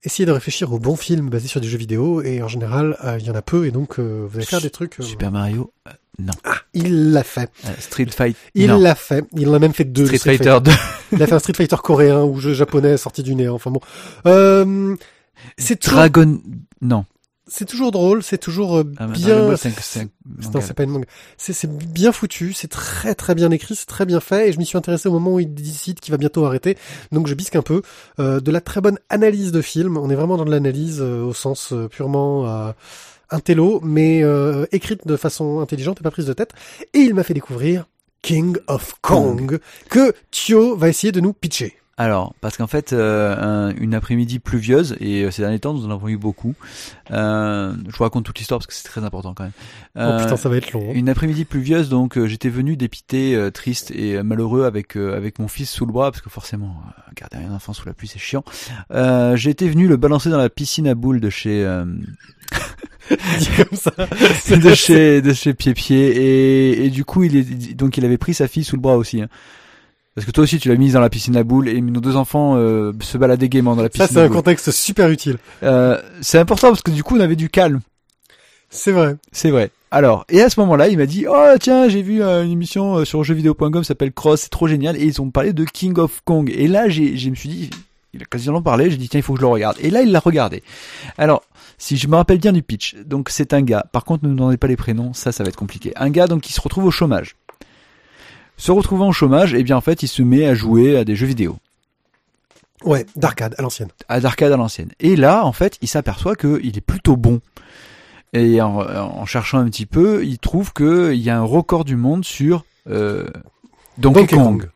essayez de réfléchir aux bons films basés sur des jeux vidéo et en général il y en a peu et donc vous allez faire des trucs. Super Mario Non. Il l'a fait. Euh, Street Fight Il l'a fait. Il en a même fait deux. de Street Fighter 2. Il a fait un Street Fighter coréen ou jeu japonais sorti du néant. Enfin bon. Euh, c'est toujours, Dragon non. c'est toujours drôle, c'est toujours euh, Ah, bien. C'est Non, c'est pas une manga. C'est, bien foutu, c'est très très bien écrit, c'est très bien fait, et je m'y suis intéressé au moment où il décide qu'il va bientôt arrêter, donc je bisque un peu. Euh, de la très bonne analyse de film, on est vraiment dans de l'analyse au sens euh, purement euh, intello, mais euh, écrite de façon intelligente et pas prise de tête, et il m'a fait découvrir King of Kong, que Thio va essayer de nous pitcher. Alors, parce qu'en fait, euh, un- une après-midi pluvieuse, et euh, ces derniers temps, nous en avons eu beaucoup. Euh, je vous raconte toute l'histoire parce que c'est très important quand même. oh putain, ça va être long. hein. Une après-midi pluvieuse, donc j'étais venu dépité, triste et malheureux avec avec mon fils sous le bras parce que forcément garder un enfant sous la pluie c'est chiant. Été venu le balancer dans la piscine à boules de chez comme ça. de chez de chez Pied Pied et, et du coup il est donc il avait pris sa fille sous le bras aussi. hein. Parce que toi aussi tu l'as mise dans la piscine à boules et nos deux enfants euh, se baladaient gaiement dans la piscine. Ça, c'est un contexte super utile. Euh, c'est important parce que du coup on avait du calme. C'est vrai. C'est vrai. Alors, et à ce moment-là, il m'a dit, oh tiens, j'ai vu euh, une émission euh, sur jeuxvideo.com, ça s'appelle Cross, c'est trop génial, et ils ont parlé de King of Kong. Et là, j'ai, je me suis dit, il a quasiment parlé, j'ai dit, tiens, il faut que je le regarde. Et là, il l'a regardé. Alors, si je me rappelle bien du pitch, donc c'est un gars, par contre, ne me donnez pas les prénoms, ça, ça va être compliqué. Un gars, donc, qui se retrouve au chômage. Se retrouvant au chômage, eh bien, en fait, il se met à jouer à des jeux vidéo. Ouais, d'arcade, à l'ancienne. à d'arcade à l'ancienne. Et là, en fait, il s'aperçoit qu'il est plutôt bon. Et en, en cherchant un petit peu, il trouve qu'il y a un record du monde sur euh, Donkey, Donkey Kong. Kong.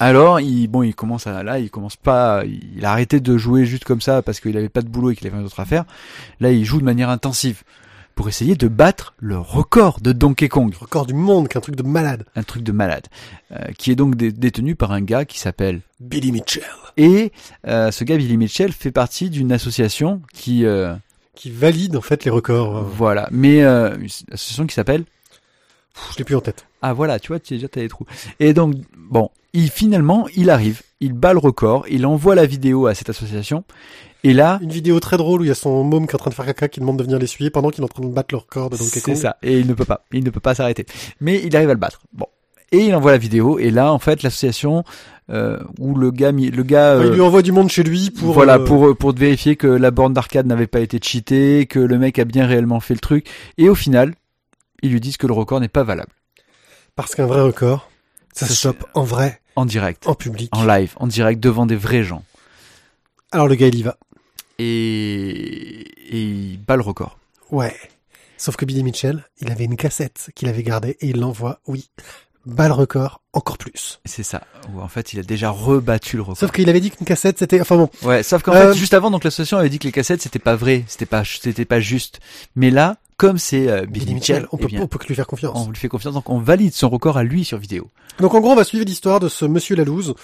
Alors, il, bon, il commence à, là, il commence pas, il a arrêté de jouer juste comme ça parce qu'il avait pas de boulot et qu'il avait rien d'autre à faire. Là, il joue de manière intensive pour essayer de battre le record de Donkey Kong Record du monde, qu'un truc de malade. un truc de malade, euh, qui est donc dé- détenu par un gars qui s'appelle Billy Mitchell. et euh, ce gars Billy Mitchell fait partie d'une association qui euh, Qui valide, en fait, les records. voilà, mais euh, une association qui s'appelle je l'ai plus en tête. Ah voilà, tu vois, tu déjà t'as les trous. Et donc bon, il finalement il arrive, il bat le record, il envoie la vidéo à cette association et là Une vidéo très drôle où il y a son môme qui est en train de faire caca qui demande de venir l'essuyer pendant qu'il est en train de battre le record de Donkey c'est ça et il ne peut pas, il ne peut pas s'arrêter. Mais il arrive à le battre. Bon. Et il envoie la vidéo et là en fait l'association euh, où le gars le il euh, lui envoie du monde chez lui pour. voilà euh, pour pour vérifier que la borne d'arcade n'avait pas été cheatée, que le mec a bien réellement fait le truc et au final ils lui disent que le record n'est pas valable Parce qu'un vrai record, ça Ça, se chope en vrai, en direct, en public. en live, en direct devant des vrais gens Alors le gars, il y va. et et il bat le record. Ouais. Sauf que Billy Mitchell, il avait une cassette qu'il avait gardée et il l'envoie, oui, bat le record encore plus. C'est ça. Où en fait il a déjà rebattu le record. Sauf qu'il avait dit qu'une cassette c'était, enfin bon, Ouais, sauf qu'en Euh, fait juste avant donc l'association avait dit que les cassettes c'était pas vrai, c'était pas c'était pas juste. Mais là comme c'est euh, Billy, Billy Mitchell, on eh peut, bien, on peut que lui faire confiance. on lui fait confiance donc on valide son record à lui sur vidéo. Donc en gros, on va suivre l'histoire de ce monsieur Lalouse,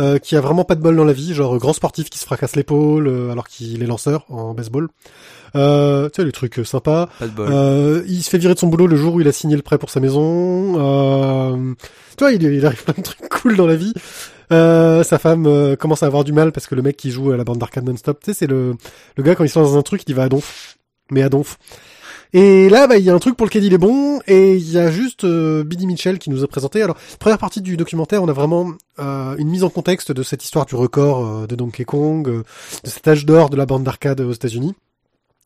euh, qui a vraiment pas de bol dans la vie, genre euh, grand sportif qui se fracasse l'épaule euh, alors qu'il est lanceur en baseball. Euh, tu sais, les trucs sympas. Pas de bol. Euh, il se fait virer de son boulot le jour où il a signé le prêt pour sa maison. Euh, tu vois, il, il arrive plein de trucs cool dans la vie. Euh, sa femme euh, commence à avoir du mal parce que le mec qui joue à la bande d'arcade non-stop, tu sais, c'est le, le gars quand il se lance dans un truc, il va à donf. Mais à donf. Et là, bah, il y a un truc pour lequel il est bon, et il y a juste euh, Billy Mitchell qui nous a présenté. Alors, première partie du documentaire, on a vraiment euh, une mise en contexte de cette histoire du record euh, de Donkey Kong, euh, de cet âge d'or de la bande d'arcade aux États-Unis.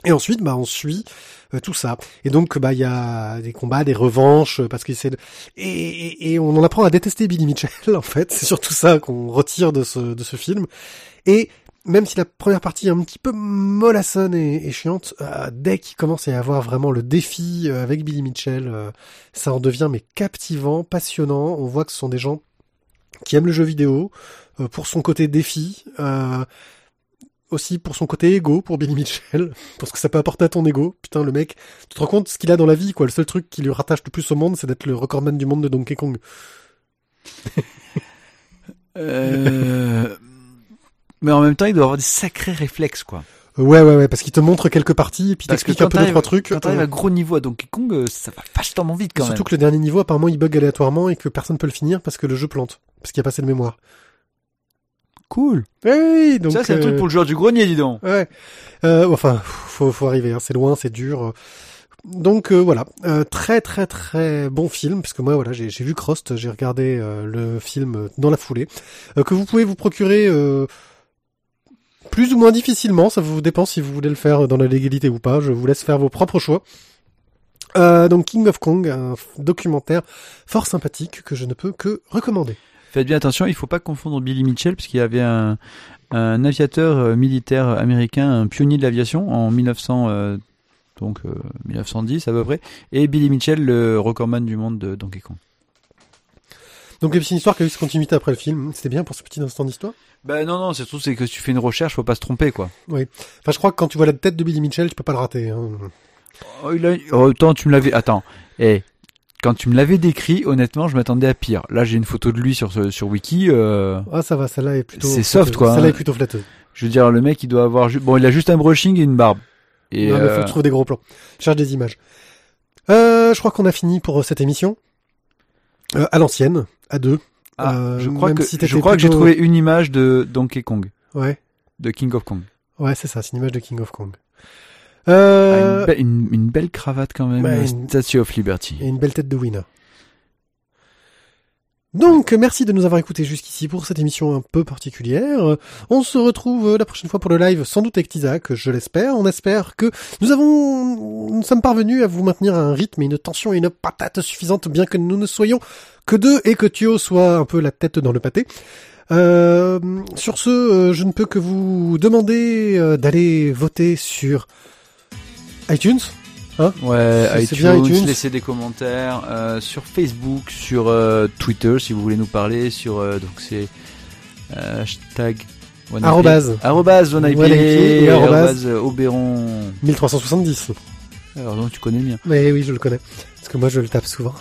Et ensuite, bah, on suit euh, tout ça. Et donc, bah, il y a des combats, des revanches, parce qu'il de... Et, et, et on en apprend à détester Billy Mitchell, en fait. C'est surtout ça qu'on retire de ce, de ce film. Et même si la première partie est un petit peu mollassonne et, et chiante, euh, dès qu'il commence à y avoir vraiment le défi euh, avec Billy Mitchell, euh, ça en devient mais captivant, passionnant. On voit que ce sont des gens qui aiment le jeu vidéo euh, pour son côté défi, euh, aussi pour son côté égo, pour Billy Mitchell, parce que ça peut apporter à ton ego. Putain, le mec, tu te rends compte ce qu'il a dans la vie, quoi. Le seul truc qui lui rattache le plus au monde, c'est d'être le recordman du monde de Donkey Kong. Euh... Mais en même temps, il doit avoir des sacrés réflexes, quoi. Ouais, ouais, ouais, parce qu'il te montre quelques parties et puis t'explique un peu deux, trois trucs. Quand t'arrives Euh, à gros niveau à Donkey Kong, euh, ça va vachement vite quand Surtout même. que le dernier niveau, apparemment, il bug aléatoirement et que personne peut le finir parce que le jeu plante. Parce qu'il y a pas assez de mémoire. Cool. Oui, oui, donc. ça, c'est un euh, truc pour le joueur du grenier, dis donc. Ouais. Euh, enfin, faut, faut arriver. Hein. C'est loin, c'est dur. Donc euh, voilà, Euh, très très très bon film parce que moi voilà j'ai vu Crost, j'ai regardé euh, le film dans la foulée euh, que vous pouvez vous procurer euh, plus ou moins difficilement, ça vous dépend si vous voulez le faire dans la légalité ou pas. Je vous laisse faire vos propres choix. Euh, donc King of Kong, un documentaire fort sympathique que je ne peux que recommander. Faites bien attention, il faut pas confondre Billy Mitchell, parce qu'il y avait un, un aviateur euh, militaire américain, un pionnier de l'aviation en 1900, euh, donc euh, 1910 à peu près, et Billy Mitchell, le recordman du monde de Donkey Kong. Donc c'est une histoire qui a eu cette continuité après le film. C'était bien pour ce petit instant d'histoire? Bah non non, c'est surtout c'est que si tu fais une recherche, faut pas se tromper quoi. Enfin, je crois que quand tu vois la tête de Billy Mitchell, tu peux pas le rater. Hein. Oh, il a... oh, attends, tu me l'avais, attends, eh, quand tu me l'avais décrit, honnêtement, je m'attendais à pire. Là, j'ai une photo de lui sur ce- sur Wiki. Euh... Ah, ça va, celle-là est plutôt. C'est soft, quoi, Celle-là hein. est plutôt flatteuse. Je veux dire, le mec, il doit avoir, bon, il a juste un brushing et une barbe. Et non, mais faut euh, que je trouve des gros plans. Je cherche des images. Euh, je crois qu'on a fini pour cette émission. Euh, à l'ancienne, à deux. ah, euh, je crois même que si je crois que j'ai trouvé une image de Donkey Kong, Ouais, de King of Kong. ouais, c'est ça, c'est une image de King of Kong. Ah, Euh, une, belle- une- une belle cravate quand même, bah, euh, une- Statue of Liberty. et une belle tête de winner. Donc, merci de nous avoir écoutés jusqu'ici pour cette émission un peu particulière. On se retrouve la prochaine fois pour le live, sans doute avec Tizak, je l'espère. On espère que nous avons, nous sommes parvenus à vous maintenir à un rythme et une tension et une patate suffisante, bien que nous ne soyons que deux et que Thio soit un peu la tête dans le pâté. Euh, sur ce, euh, je ne peux que vous demander euh, d'aller voter sur iTunes. Ouais, C'est- c'est iTunes, bien iTunes. laissez des commentaires euh, sur Facebook, sur euh, Twitter si vous voulez nous parler, sur euh, donc c'est hashtag. Arrobase arrobase arrobase Oberon. 1370. Alors donc tu connais le mien. Mais oui, je le connais. Parce que moi, je le tape souvent.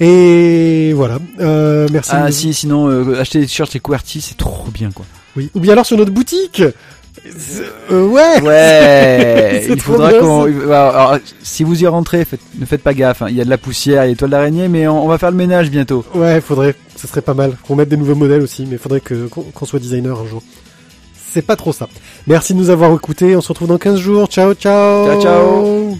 Et voilà. Merci. Ah si, sinon acheter des t-shirts et QWERTY, c'est trop bien quoi. Oui. Ou bien alors sur notre boutique. Euh, ouais. Ouais, C'est il faudra qu'on. alors, si vous y rentrez, faites- ne faites pas gaffe. hein. Il y a de la poussière, il y a des toiles d'araignée, mais on, on va faire le ménage bientôt. Ouais, faudrait. Ce serait pas mal. Qu'on mette des nouveaux modèles aussi, mais faudrait que qu'on qu'on soit designer un jour. C'est pas trop ça. Merci de nous avoir écoutés. On se retrouve dans 15 jours. Ciao, ciao. Ciao, ciao.